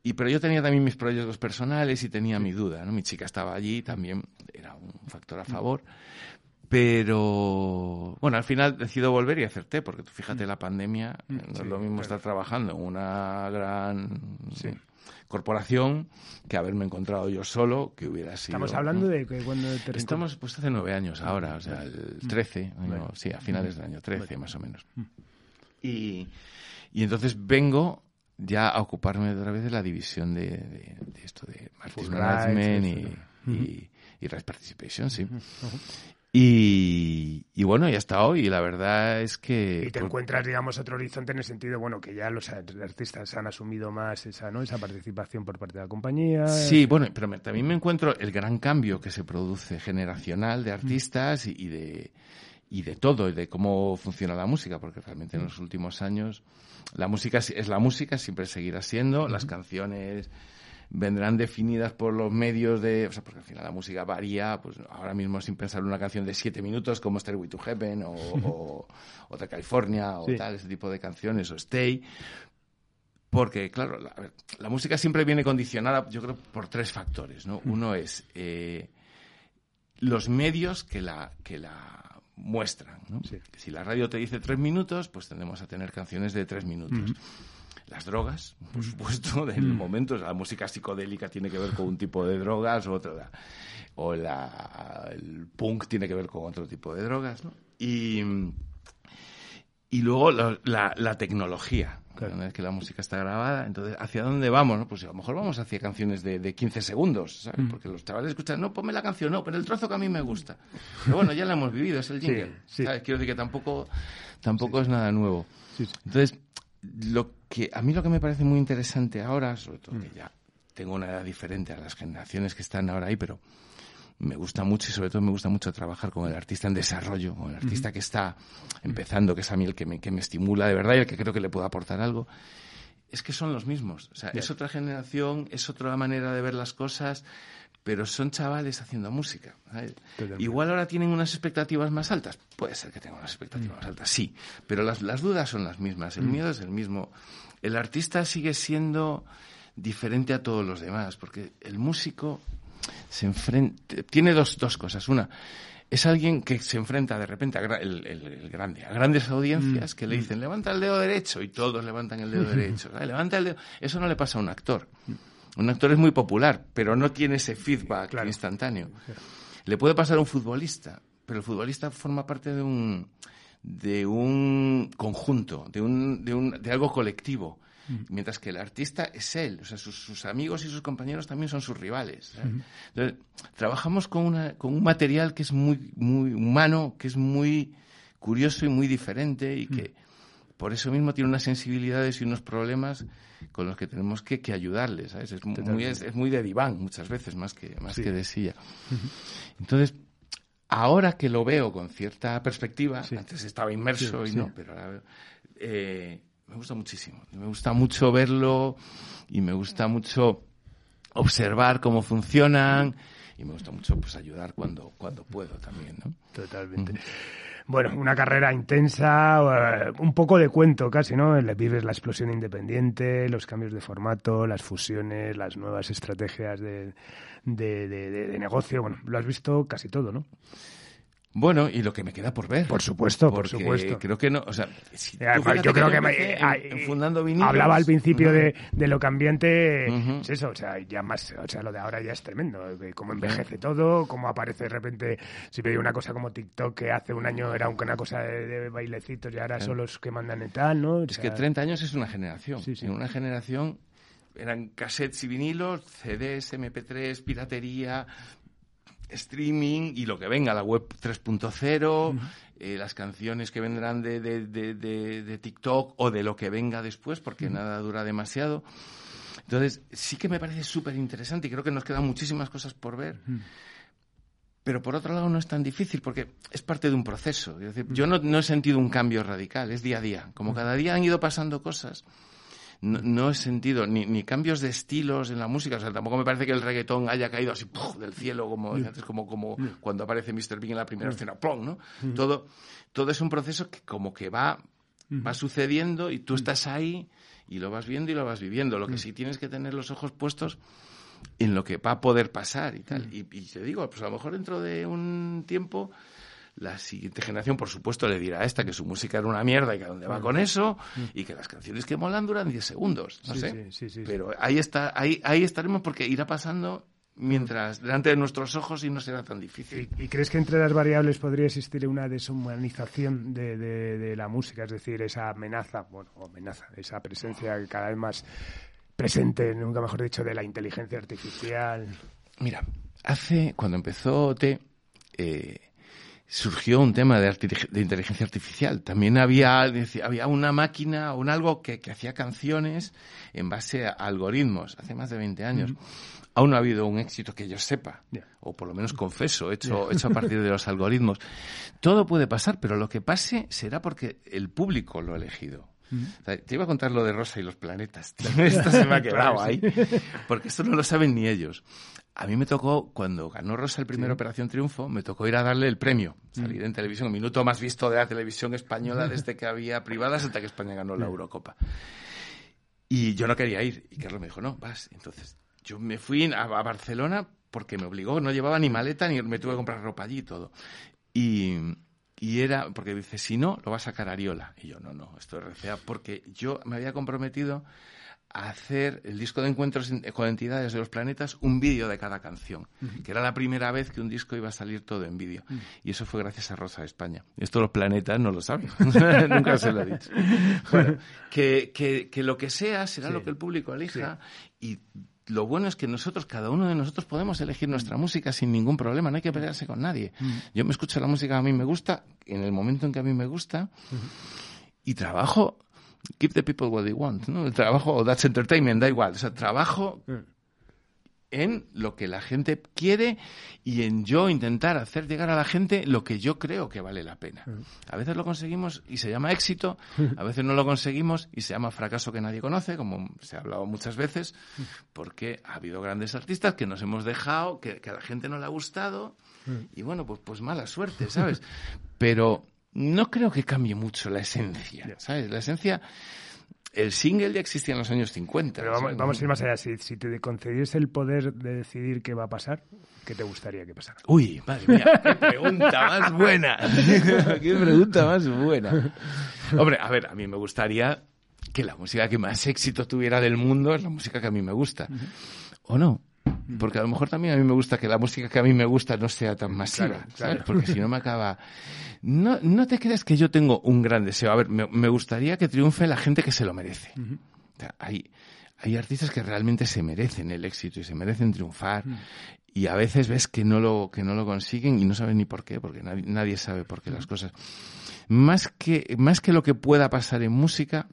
Y, pero yo tenía también mis proyectos personales y tenía mi duda, ¿no? Mi chica estaba allí, también era un factor a favor. Pero bueno, al final decido volver y acerté, porque fíjate, la pandemia mm, no es lo mismo estar trabajando en una gran corporación que haberme encontrado yo solo, que hubiera sido. Estamos hablando de que cuando te Estamos pues hace nueve años ahora, o sea, el 13, mm. sí, a finales del año 13 más o menos. Mm. Y, y entonces vengo ya a ocuparme otra vez de la división de, de, esto de Marketing Management y, y, y Participation, sí. Y, bueno, y hasta hoy, la verdad es que... Y te encuentras, digamos, otro horizonte en el sentido, bueno, que ya los artistas han asumido más esa, ¿no? esa participación por parte de la compañía. Sí, bueno, pero también me encuentro el gran cambio que se produce generacional de artistas y, de y de todo, y de cómo funciona la música, porque realmente en los últimos años la música es la música, siempre seguirá siendo, las canciones vendrán definidas por los medios de, o sea, porque al final la música varía, pues ahora mismo sin pensar en una canción de siete minutos como Stairway to Heaven o, o, o de California o tal, ese tipo de canciones, o Stay, porque, claro, la, música siempre viene condicionada, yo creo, por tres factores, ¿no? Mm. Uno es eh, los medios que la, que la muestran, ¿no? Si la radio te dice tres minutos, pues tendemos a tener canciones de tres minutos las drogas, por supuesto, *laughs* del mm. momento. La música psicodélica tiene que ver con un tipo de drogas, o, otra, o la, el punk tiene que ver con otro tipo de drogas. ¿no? Y, y luego la, la, tecnología. Una vez que la música está grabada, entonces, ¿hacia dónde vamos? No? Pues a lo mejor vamos hacia canciones de, de 15 segundos, ¿sabes? Mm. Porque los chavales escuchan, no, ponme la canción, no, pero el trozo que a mí me gusta. Pero bueno, ya la hemos vivido, es el jingle. ¿sabes? Quiero decir que tampoco, tampoco es nada nuevo. Entonces, lo que a mí lo que me parece muy interesante ahora, sobre todo que ya tengo una edad diferente a las generaciones que están ahora ahí, pero me gusta mucho y sobre todo me gusta mucho trabajar con el artista en desarrollo, con el artista que está empezando, que es a mí el que me, que me estimula de verdad y el que creo que le puedo aportar algo. Es que son los mismos. O sea, es otra generación, es otra manera de ver las cosas, pero son chavales haciendo música. Igual ahora tienen unas expectativas más altas. Puede ser que tengan unas expectativas más altas, sí. Pero las, las dudas son las mismas. El miedo es el mismo. El artista sigue siendo diferente a todos los demás, porque el músico se enfrenta, tiene dos, dos cosas. Una, es alguien que se enfrenta de repente a el, grande, a grandes audiencias que le mm. dicen levanta el dedo derecho y todos levantan el dedo *laughs* derecho. Levanta el dedo. Eso no le pasa a un actor. Un actor es muy popular, pero no tiene ese feedback instantáneo. Le puede pasar a un futbolista, pero el futbolista forma parte de un de un conjunto, de un, de un de algo colectivo. Mientras que el artista es él, o sea, sus, amigos y sus compañeros también son sus rivales. Entonces, trabajamos con, una, con un material que es muy, muy humano, que es muy curioso y muy diferente y que por eso mismo tiene unas sensibilidades y unos problemas con los que tenemos que, que ayudarles. Es, muy, es, muy de diván muchas veces, más que, más que de silla. Entonces, ahora que lo veo con cierta perspectiva, antes estaba inmerso y no, pero ahora eh, me gusta muchísimo. Me gusta mucho verlo y me gusta mucho observar cómo funcionan y me gusta mucho pues ayudar cuando, cuando puedo también, ¿no? Totalmente. Bueno, una carrera intensa, eh, un poco de cuento casi, ¿no? Vives la explosión independiente, los cambios de formato, las fusiones, las nuevas estrategias de, de, de negocio. Bueno, lo has visto casi todo, ¿no? Bueno, y lo que me queda por ver. Por supuesto, por supuesto. Creo que no, o sea, yo creo que, me, fundando hablaba al principio de, de, lo cambiante, es eso, o sea, ya más, o sea, lo de ahora ya es tremendo, cómo envejece todo, cómo aparece de repente, si veía una cosa como TikTok que hace un año era una cosa de, bailecitos y ahora son los que mandan y tal, ¿no? es que 30 años es una generación, sí, en una generación eran cassettes y vinilos, CDs, MP3, piratería, streaming y lo que venga, la web 3.0, eh, las canciones que vendrán de, de, de, TikTok o de lo que venga después, porque nada dura demasiado. Entonces, sí que me parece súper interesante y creo que nos quedan muchísimas cosas por ver. Pero por otro lado no es tan difícil porque es parte de un proceso. Es decir, yo no, no he sentido un cambio radical, es día a día. Como cada día han ido pasando cosas, no, he sentido ni, ni, cambios de estilos en la música. O sea, tampoco me parece que el reggaetón haya caído así del cielo, como antes, como, como cuando aparece Mr. Big en la primera escena. ¿no? Todo, todo es un proceso que como que va, va sucediendo y tú estás ahí y lo vas viendo y lo vas viviendo. Lo que sí tienes que tener los ojos puestos en lo que va a poder pasar y tal. Y, y te digo, pues a lo mejor dentro de un tiempo la siguiente generación, por supuesto, le dirá a esta que su música era una mierda y que a dónde va con eso, y que las canciones que molan duran 10 segundos, no sé. Pero ahí, está, ahí, ahí estaremos porque irá pasando mientras delante de nuestros ojos y no será tan difícil. ¿Y, crees que entre las variables podría existir una deshumanización de, de, la música? Es decir, esa amenaza, bueno, amenaza, esa presencia cada vez más presente, nunca mejor dicho, de la inteligencia artificial. Mira, hace, cuando empezó T, eh, surgió un tema de, de, inteligencia artificial. También había, había una máquina o un algo que, que, hacía canciones en base a algoritmos, hace más de 20 años. Aún no ha habido un éxito que yo sepa, o por lo menos confeso, hecho, hecho a partir de *laughs* los algoritmos. Todo puede pasar, pero lo que pase será porque el público lo ha elegido. Te iba a contar lo de Rosa y los planetas. *laughs* Esto se me ha quedado *laughs* ahí. Porque esto no lo saben ni ellos. A mí me tocó, cuando ganó Rosa el primer Operación Triunfo, me tocó ir a darle el premio, salir mm. en televisión, el minuto más visto de la televisión española *laughs* desde que había privadas hasta que España ganó la mm. Eurocopa. Y yo no quería ir, y Carlos me dijo, no, vas. Entonces, yo me fui a, Barcelona porque me obligó, no llevaba ni maleta, ni me tuve que comprar ropa allí y todo. Y, y era, porque dice, si no, lo va a sacar Ariola. Y yo, no, no, esto es RCA, porque yo me había comprometido hacer el disco de encuentros con entidades de los planetas, un vídeo de cada canción, que era la primera vez que un disco iba a salir todo en vídeo. Y eso fue gracias a Rosa de España. Esto los planetas no lo saben, *laughs* *laughs* nunca se lo he dicho. Bueno, que, que, lo que sea será lo que el público elija y lo bueno es que nosotros, cada uno de nosotros, podemos elegir nuestra música sin ningún problema, no hay que pelearse con nadie. Yo me escucho la música que a mí me gusta, en el momento en que a mí me gusta, y trabajo Give the people what they want, ¿no? El trabajo, o that's entertainment, da igual. O sea, trabajo Mm. En lo que la gente quiere y en yo intentar hacer llegar a la gente lo que yo creo que vale la pena. A veces lo conseguimos y se llama éxito, a veces no lo conseguimos y se llama fracaso que nadie conoce, como se ha hablado muchas veces, porque ha habido grandes artistas que nos hemos dejado, que, que a la gente no le ha gustado y bueno, pues, pues mala suerte, ¿sabes? *laughs* Pero no creo que cambie mucho la esencia, ¿sabes? La esencia... El single ya existía en los años 50. Pero vamos, a ir más allá. Si, si te concediese el poder de decidir qué va a pasar, ¿qué te gustaría que pasara? Uy, madre mía, qué pregunta más buena. *laughs* qué pregunta más buena. Hombre, a ver, a mí me gustaría que la música que más éxito tuviera del mundo es la música que a mí me gusta. ¿O no? Porque a lo mejor también a mí me gusta que la música que a mí me gusta no sea tan masiva, Claro, ¿sabes? claro. Porque si no me acaba... No, no te creas que yo tengo un gran deseo. A ver, me, me gustaría que triunfe la gente que se lo merece. O sea, hay, hay artistas que realmente se merecen el éxito y se merecen triunfar. Y a veces ves que no lo, que no lo consiguen y no saben ni por qué, porque nadie, nadie sabe por qué las cosas. Más que, más que lo que pueda pasar en música,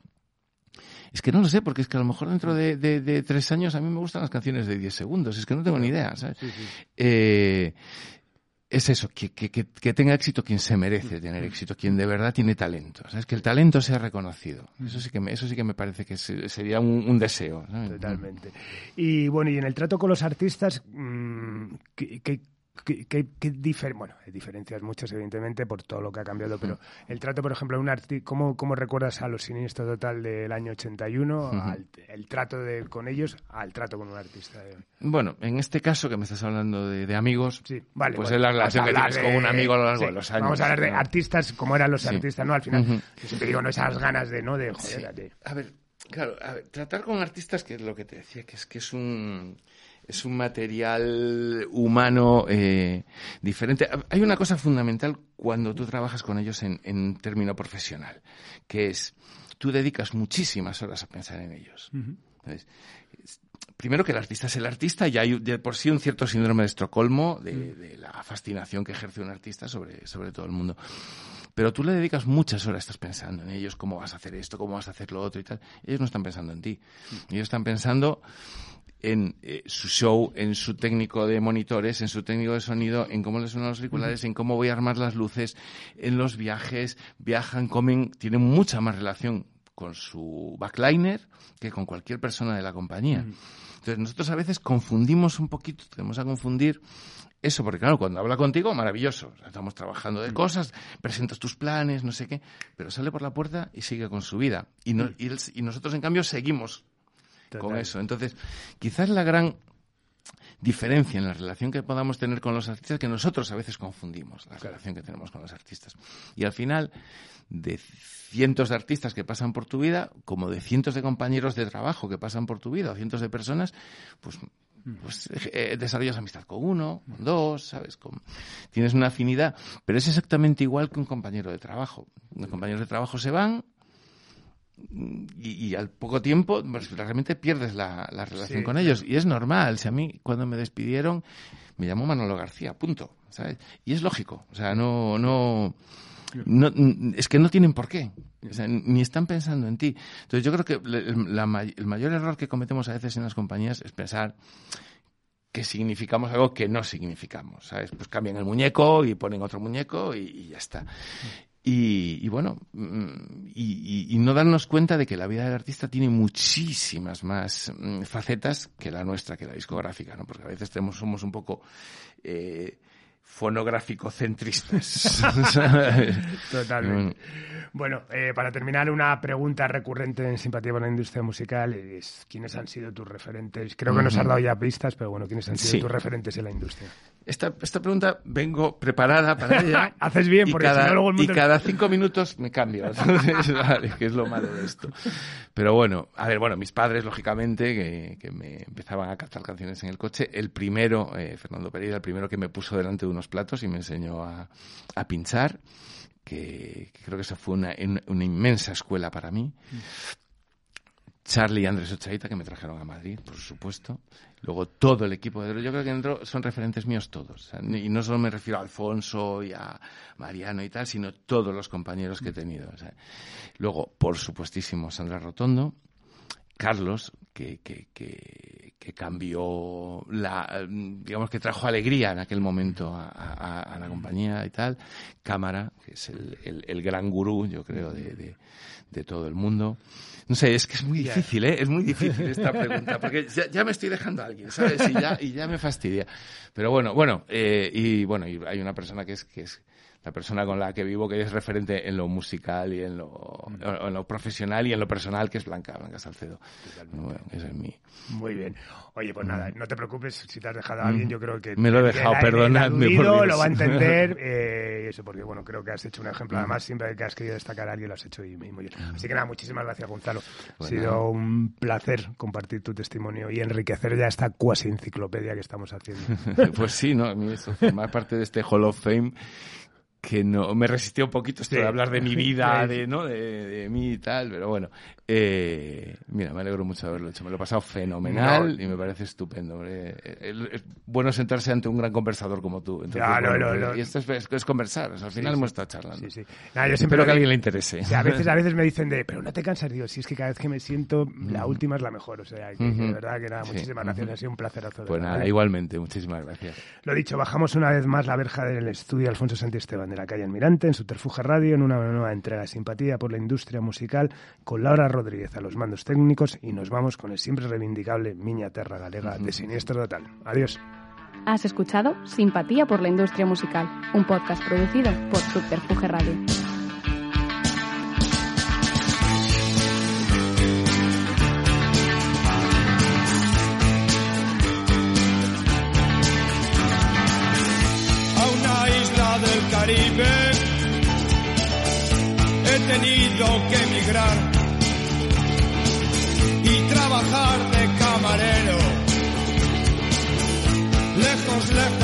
es que no lo sé, porque es que a lo mejor dentro de, de- de tres años a mí me gustan las canciones de 10 segundos, es que no tengo ni idea, ¿sabes? Eh, es eso, que, que, que, que tenga éxito quien se merece tener éxito, quien de verdad tiene talento, ¿sabes? Que el talento sea reconocido. Eso sí que me, eso sí que me parece que se- sería un, un deseo. ¿sabes? Totalmente. Y bueno, y en el trato con los artistas, mm, ¿qué, qué, qué, qué- qué difer- bueno, hay diferencias muchas, evidentemente, por todo lo que ha cambiado, pero el trato, por ejemplo, de un artista, ¿cómo, ¿cómo recuerdas a los siniestros total del año 81, al- el trato de, con ellos, al trato con un artista de? Bueno, en este caso que me estás hablando de, de amigos, Sí, vale. pues bueno, es la relación que tienes con un amigo a lo largo sí, de los años. Vamos a hablar de artistas, como eran los Sí. artistas, ¿no? Al final, yo siempre digo, no esas ganas de, ¿no? De, joder, de- A ver, claro, a ver, tratar con artistas, que es lo que te decía, que es que es un es un material humano eh, diferente. Hay una cosa fundamental cuando tú trabajas con ellos en, en término profesional, que es tú dedicas muchísimas horas a pensar en ellos. Entonces, primero que el artista es el artista y hay de por sí un cierto síndrome de Estocolmo de, de la fascinación que ejerce un artista sobre, sobre todo el mundo. Pero tú le dedicas muchas horas, estás pensando en ellos, cómo vas a hacer esto, cómo vas a hacer lo otro y tal. Ellos no están pensando en ti. Ellos están pensando en eh, su show, en su técnico de monitores, en su técnico de sonido, en cómo les suenan los auriculares, en cómo voy a armar las luces, en los viajes, viajan, comen, tienen mucha más relación con su backliner que con cualquier persona de la compañía. Entonces nosotros a veces confundimos un poquito, tenemos a confundir eso, porque claro, cuando habla contigo, maravilloso. Estamos trabajando de cosas, presentas tus planes, no sé qué, pero sale por la puerta y sigue con su vida. Y, no- y él- y nosotros, en cambio, seguimos con eso. Entonces, quizás la gran diferencia en la relación que podamos tener con los artistas que nosotros a veces confundimos la relación que tenemos con los artistas. Y al final, de cientos de artistas que pasan por tu vida, como de cientos de compañeros de trabajo que pasan por tu vida, o cientos de personas, pues pues eh, desarrollas amistad con uno, con dos, ¿sabes? Con- tienes una afinidad, pero es exactamente igual que un compañero de trabajo. Los compañeros de trabajo se van, y, y al poco tiempo pues, realmente pierdes la, la relación Sí, con ellos. Y es normal. Si a mí, cuando me despidieron, me llamó Manolo García, punto. ¿sabes? Y es lógico. O sea, no, no, no, es que no tienen por qué. O sea, ni están pensando en ti. Entonces yo creo que la el mayor error que cometemos a veces en las compañías es pensar que significamos algo que no significamos, ¿sabes? Pues cambian el muñeco y ponen otro muñeco y, y ya está. Y, y bueno, mm, y, y- no darnos cuenta de que la vida del artista tiene muchísimas más mm, facetas que la nuestra, que la discográfica, ¿no? Porque a veces tenemos, somos un poco eh, fonográfico centristas. *laughs* Totalmente. Bueno, eh, para terminar, una pregunta recurrente en Simpatía por la Industria Musical es ¿quiénes han sido tus referentes? Creo que nos has dado ya pistas, pero bueno, ¿quiénes han sido Sí. tus referentes en la industria? Esta, esta pregunta vengo preparada para ella. *laughs* Haces bien, y porque cada, si no luego el y mundo- cada cinco minutos me cambio. *laughs* Entonces, vale, que es lo malo de esto. Pero bueno, a ver, bueno, mis padres, lógicamente, que, que me empezaban a cantar canciones en el coche. El primero, eh, Fernando Pereira, el primero que me puso delante de unos platos y me enseñó a, pinchar, que, que creo que esa fue una, una inmensa escuela para mí. Charlie y Andrés Ochaita, que me trajeron a Madrid, por supuesto. Luego todo el equipo de Yo creo que dentro son referentes míos todos. y no solo me refiero a Alfonso y a Mariano y tal, sino todos los compañeros que he tenido. luego, por supuestísimo, Sandra Rotondo, Carlos, que, que, que, que, cambió la, digamos que trajo alegría en aquel momento a, la compañía y tal. Cámara, que es el, el, gran gurú, yo creo, de, de, todo el mundo. No sé, es que es muy difícil, ¿eh? Es muy difícil esta pregunta, porque ya, me estoy dejando a alguien, ¿sabes? Y ya, y ya me fastidia. Pero bueno, bueno, eh, y bueno, y hay una persona que es, que es la persona con la que vivo que es referente en lo musical y en lo, en lo profesional y en lo personal, que es Blanca, Blanca Salcedo. Bueno, ese es mi... Muy bien. Oye, pues nada, no te preocupes si te has dejado a alguien, yo creo que... Me lo he dejado, perdonadme lo va a entender, eh, eso porque, bueno, creo que has hecho un ejemplo. Además, siempre que has querido destacar a alguien lo has hecho y, muy bien. Así que nada, muchísimas gracias, Gonzalo. Ha sido un placer compartir tu testimonio y enriquecer ya esta cuasi enciclopedia que estamos haciendo. *laughs* pues sí, ¿no? A mí eso formar parte de este Hall of Fame que no me resistió un poquito esto de hablar de mi vida, *laughs* de, ¿no? De, mí y tal, pero bueno. Eh, mira, me alegro mucho de haberlo hecho. Me lo he pasado fenomenal y me parece estupendo. Es bueno sentarse ante un gran conversador como tú. y esto es, conversar. al final hemos estado charlando. yo Espero que a alguien le interese. a, veces, a veces me dicen de, pero no te cansas. Digo, si es que cada vez que me siento, la última es la mejor. O sea, que, de verdad que nada, muchísimas gracias. Ha sido un placerazo. Pues nada, igualmente. Muchísimas gracias. Lo dicho, bajamos una vez más la verja del estudio Alfonso Esteban de la calle Almirante, en su Terfuge Radio, en una nueva entrega de Simpatía por la Industria Musical, con Laura Rodríguez a los mandos técnicos y nos vamos con el siempre reivindicable Miña Terra Galega de Siniestro Total. Adiós. Has escuchado Simpatía por la Industria Musical, un podcast producido por Subterfuge Radio. he tenido que emigrar trabajar de camarero, lejos, lejos